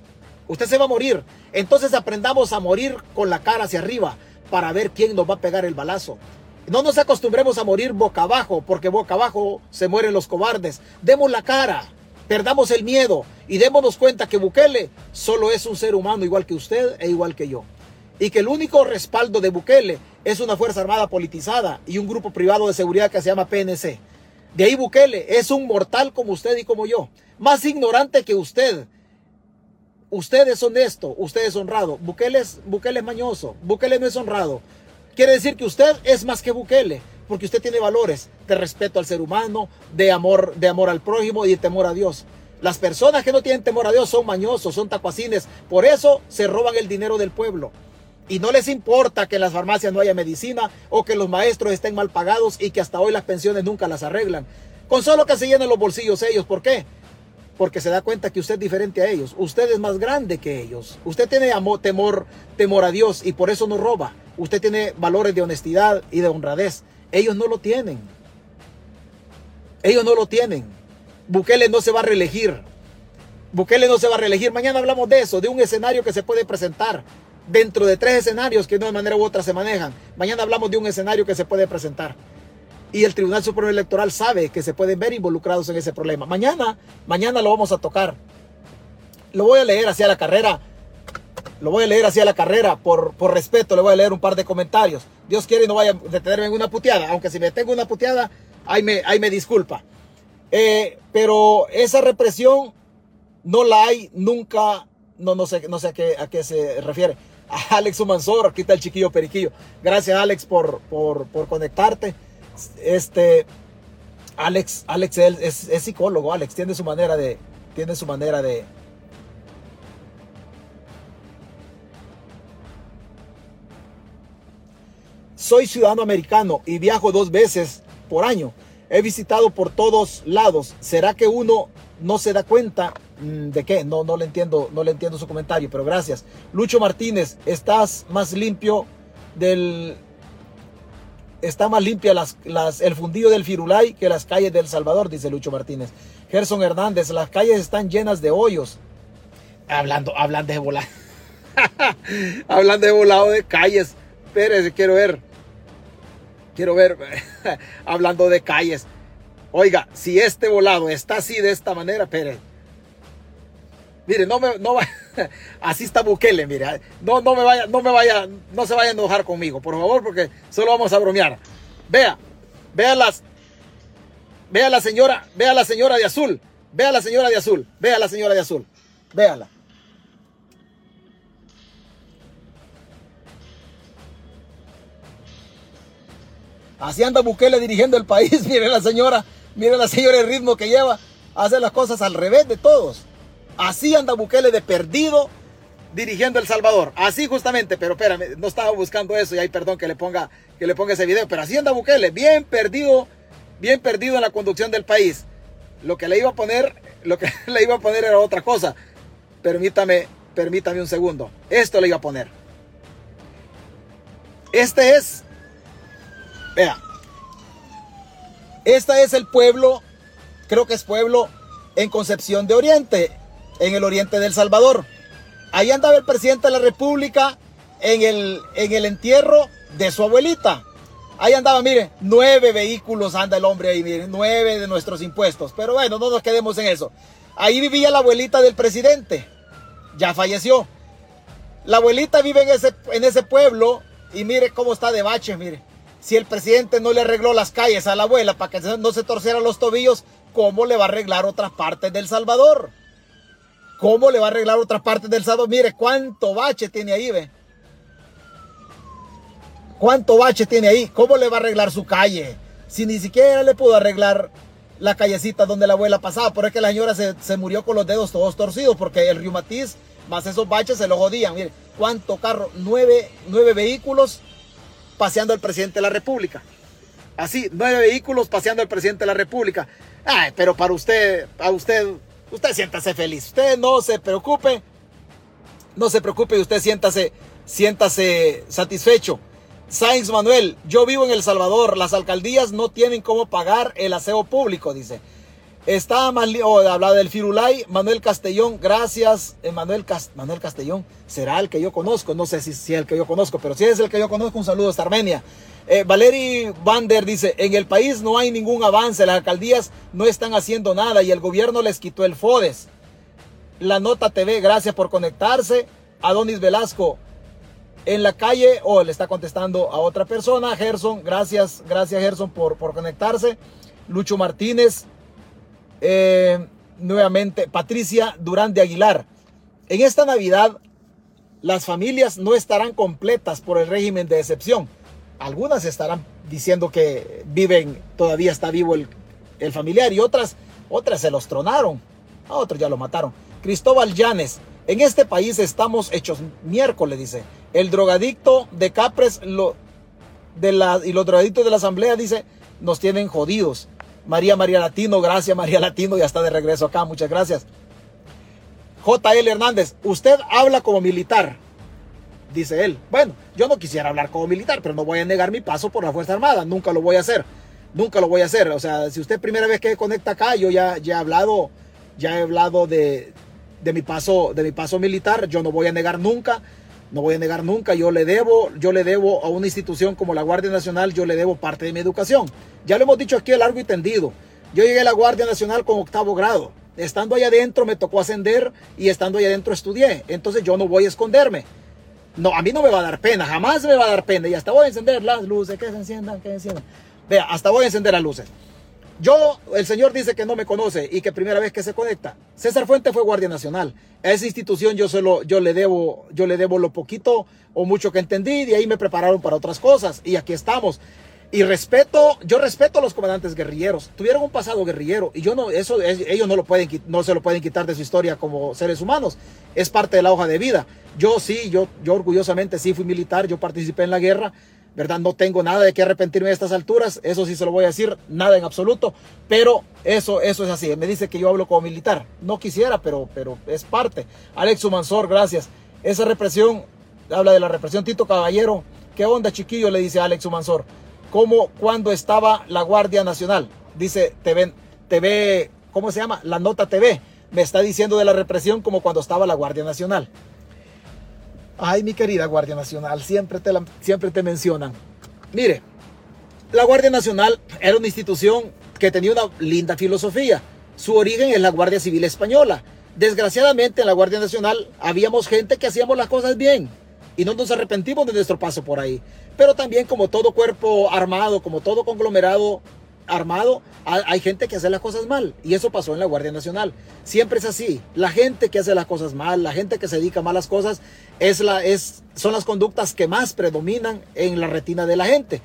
Usted se va a morir. Entonces aprendamos a morir con la cara hacia arriba para ver quién nos va a pegar el balazo. No nos acostumbremos a morir boca abajo, porque boca abajo se mueren los cobardes. Demos la cara, perdamos el miedo y démonos cuenta que Bukele solo es un ser humano igual que usted e igual que yo. Y que el único respaldo de Bukele es una Fuerza Armada politizada y un grupo privado de seguridad que se llama PNC. De ahí Bukele es un mortal como usted y como yo. Más ignorante que usted. Usted es honesto, usted es honrado. Bukele es, Bukele es mañoso. Bukele no es honrado. Quiere decir que usted es más que Bukele, porque usted tiene valores de respeto al ser humano, de amor, de amor al prójimo y de temor a Dios. Las personas que no tienen temor a Dios son mañosos, son tacuacines. Por eso se roban el dinero del pueblo y no les importa que en las farmacias no haya medicina o que los maestros estén mal pagados y que hasta hoy las pensiones nunca las arreglan. Con solo que se llenen los bolsillos ellos. ¿Por qué? Porque se da cuenta que usted es diferente a ellos. Usted es más grande que ellos. Usted tiene amor, temor, temor a Dios y por eso no roba. Usted tiene valores de honestidad y de honradez. Ellos no lo tienen. Ellos no lo tienen. Bukele no se va a reelegir. Bukele no se va a reelegir. Mañana hablamos de eso, de un escenario que se puede presentar dentro de tres escenarios que de una manera u otra se manejan. Mañana hablamos de un escenario que se puede presentar. Y el Tribunal Supremo Electoral sabe que se pueden ver involucrados en ese problema. Mañana, mañana lo vamos a tocar. Lo voy a leer hacia la carrera. Lo voy a leer hacia la carrera. Por, por respeto, le voy a leer un par de comentarios. Dios quiere no vaya a detenerme en una puteada. Aunque si me tengo una puteada, ahí me, ahí me disculpa. Eh, pero esa represión no la hay nunca. No, no sé, no sé a, qué, a qué se refiere. Alex Humansor, aquí está el chiquillo periquillo. Gracias Alex por, por, conectarte. Este, Alex, Alex es, es, psicólogo, Alex, tiene su manera de, tiene su manera de, Soy ciudadano americano y viajo dos veces por año. He visitado por todos lados. ¿Será que uno no se da cuenta ¿De qué? No, no le entiendo, no le entiendo su comentario, pero gracias. Lucho Martínez, estás más limpio del. Está más limpia las, las, el fundillo del Firulay que las calles del Salvador, dice Lucho Martínez. Gerson Hernández, las calles están llenas de hoyos. Hablando, hablando de volado. hablando de volado de calles. Pérez, quiero ver. Quiero ver. hablando de calles. Oiga, si este volado está así de esta manera, Pérez Mire, no me, no así está Bukele, mire, no, no me vaya, no me vaya, no se vaya a enojar conmigo, por favor, porque solo vamos a bromear. Vea, vea las, vea la señora, vea la señora de azul, vea la señora de azul, vea la señora de azul, véala. Así anda Bukele dirigiendo el país, mire la señora, mire la señora el ritmo que lleva, hace las cosas al revés de todos. Así anda Bukele de perdido dirigiendo El Salvador. Así justamente, pero espérame, no estaba buscando eso y hay perdón que le ponga que le ponga ese video, pero así anda Bukele, bien perdido, bien perdido en la conducción del país. Lo que le iba a poner, lo que le iba a poner era otra cosa. Permítame, permítame un segundo. Esto le iba a poner. Este es Vea. Este es el pueblo, creo que es pueblo en Concepción de Oriente en el oriente del Salvador. Ahí andaba el presidente de la República en el, en el entierro de su abuelita. Ahí andaba, mire, nueve vehículos anda el hombre ahí, mire, nueve de nuestros impuestos. Pero bueno, no nos quedemos en eso. Ahí vivía la abuelita del presidente. Ya falleció. La abuelita vive en ese, en ese pueblo y mire cómo está de bache, mire. Si el presidente no le arregló las calles a la abuela para que no se torcieran los tobillos, ¿cómo le va a arreglar otras partes del Salvador? ¿Cómo le va a arreglar otras partes del Salvador? Mire cuánto bache tiene ahí, ve. ¿Cuánto bache tiene ahí? ¿Cómo le va a arreglar su calle? Si ni siquiera le pudo arreglar la callecita donde la abuela pasaba. Por es que la señora se, se murió con los dedos todos torcidos porque el reumatismo más esos baches se lo jodían. Mire, cuánto carro, nueve, nueve vehículos paseando al presidente de la República. Así, nueve vehículos paseando al presidente de la República. Ay, pero para usted, a usted, usted siéntase feliz. Usted no se preocupe. No se preocupe, usted siéntase, siéntase satisfecho. Sainz Manuel, yo vivo en El Salvador. Las alcaldías no tienen cómo pagar el aseo público, dice. Está oh, hablaba del Firulay, Manuel Castellón, gracias, eh, Manuel, Manuel Castellón, será el que yo conozco, no sé si, es el que yo conozco, pero si es el que yo conozco, un saludo hasta Armenia. Eh, Valeri Vander dice, en el país no hay ningún avance, las alcaldías no están haciendo nada y el gobierno les quitó el FODES. La Nota TV, gracias por conectarse. Adonis Velasco, en la calle, o oh, le está contestando a otra persona. Gerson, gracias, gracias Gerson por, por conectarse. Lucho Martínez, eh, nuevamente, Patricia Durán de Aguilar. En esta Navidad, las familias no estarán completas por el régimen de excepción. Algunas estarán diciendo que viven, todavía está vivo el, el familiar y otras, otras se los tronaron. A otros ya lo mataron. Cristóbal Llanes, en este país estamos hechos miércoles, dice. El drogadicto de Capres lo, de la, y los drogadictos de la asamblea, dice, nos tienen jodidos. María María Latino, gracias María Latino, ya está de regreso acá, muchas gracias. JL Hernández, usted habla como militar, dice él. Bueno, yo no quisiera hablar como militar, pero no voy a negar mi paso por la Fuerza Armada, nunca lo voy a hacer, nunca lo voy a hacer. O sea, si usted primera vez que conecta acá, yo ya, ya he hablado, ya he hablado de, de mi paso, de mi paso militar, yo no voy a negar nunca no voy a negar nunca, yo le debo, yo le debo a una institución como la Guardia Nacional, yo le debo parte de mi educación. Ya lo hemos dicho aquí largo y tendido. Yo llegué a la Guardia Nacional con octavo grado. Estando allá adentro me tocó ascender y estando allá adentro estudié. Entonces yo no voy a esconderme. No, a mí no me va a dar pena, jamás me va a dar pena. Y hasta voy a encender las luces, que se enciendan, que se enciendan. Vea, hasta voy a encender las luces. Yo, el señor dice que no me conoce y que primera vez que se conecta. César Fuente fue Guardia Nacional. A esa institución yo solo, yo le debo, yo le debo lo poquito o mucho que entendí. De ahí me prepararon para otras cosas y aquí estamos. Y respeto, yo respeto a los comandantes guerrilleros. Tuvieron un pasado guerrillero y yo no, eso ellos no lo pueden, no se lo pueden quitar de su historia como seres humanos. Es parte de la hoja de vida. Yo sí, yo, yo orgullosamente sí fui militar, yo participé en la guerra ¿verdad? No tengo nada de qué arrepentirme a estas alturas, eso sí se lo voy a decir, nada en absoluto, pero eso, eso es así. Me dice que yo hablo como militar, no quisiera, pero, pero es parte. Alex Mansor, gracias. Esa represión, habla de la represión, Tito Caballero, ¿qué onda chiquillo? Le dice Alex Mansor. ¿Cómo cuando estaba la Guardia Nacional? Dice TV, TV, ¿cómo se llama? La Nota TV. Me está diciendo de la represión como cuando estaba la Guardia Nacional. Ay, mi querida Guardia Nacional, siempre te, siempre te mencionan. Mire, la Guardia Nacional era una institución que tenía una linda filosofía. Su origen es la Guardia Civil Española. Desgraciadamente en la Guardia Nacional habíamos gente que hacíamos las cosas bien y no nos arrepentimos de nuestro paso por ahí. Pero también como todo cuerpo armado, como todo conglomerado armado, hay gente que hace las cosas mal. Y eso pasó en la Guardia Nacional. Siempre es así. La gente que hace las cosas mal, la gente que se dedica a malas cosas, es la, es, son las conductas que más predominan en la retina de la gente.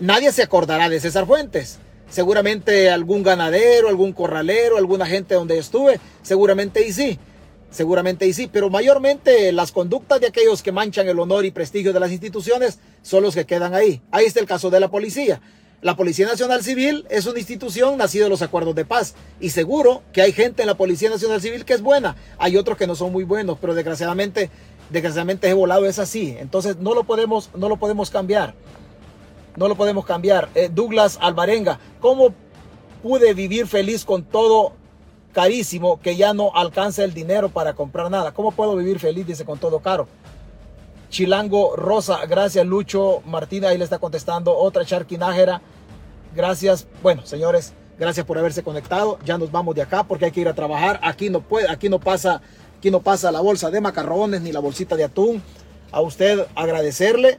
Nadie se acordará de César Fuentes. Seguramente algún ganadero, algún corralero, alguna gente donde estuve, seguramente y sí. Seguramente y sí, pero mayormente las conductas de aquellos que manchan el honor y prestigio de las instituciones son los que quedan ahí. Ahí está el caso de la policía. La Policía Nacional Civil es una institución nacida de los acuerdos de paz y seguro que hay gente en la Policía Nacional Civil que es buena, hay otros que no son muy buenos, pero desgraciadamente, desgraciadamente he volado es así, entonces no lo podemos, no lo podemos cambiar, no lo podemos cambiar. Eh, Douglas Alvarenga, ¿cómo pude vivir feliz con todo carísimo que ya no alcanza el dinero para comprar nada? ¿Cómo puedo vivir feliz, dice, con todo caro? Chilango Rosa, gracias Lucho Martina, ahí le está contestando otra charquinájera. Gracias, bueno, señores, gracias por haberse conectado. Ya nos vamos de acá porque hay que ir a trabajar. Aquí no puede, aquí no pasa, aquí no pasa la bolsa de macarrones ni la bolsita de atún. A usted agradecerle.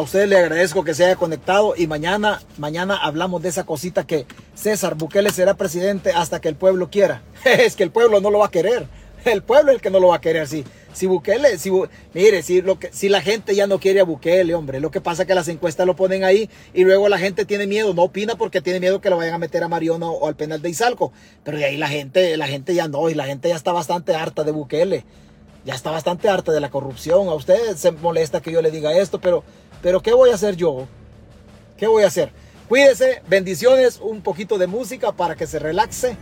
A usted le agradezco que se haya conectado y mañana, mañana hablamos de esa cosita que César Bukele será presidente hasta que el pueblo quiera. es que el pueblo no lo va a querer. El pueblo es el que no lo va a querer, sí. Si Bukele, si, mire, si, lo que, si la gente ya no quiere a Bukele, hombre, lo que pasa es que las encuestas lo ponen ahí y luego la gente tiene miedo, no opina porque tiene miedo que lo vayan a meter a Mariona o, al penal de Izalco. Pero de ahí la gente, la gente ya no, y la gente ya está bastante harta de Bukele. Ya está bastante harta de la corrupción. A usted se molesta que yo le diga esto, pero, pero ¿qué voy a hacer yo? ¿Qué voy a hacer? Cuídese, bendiciones, un poquito de música para que se relaxe.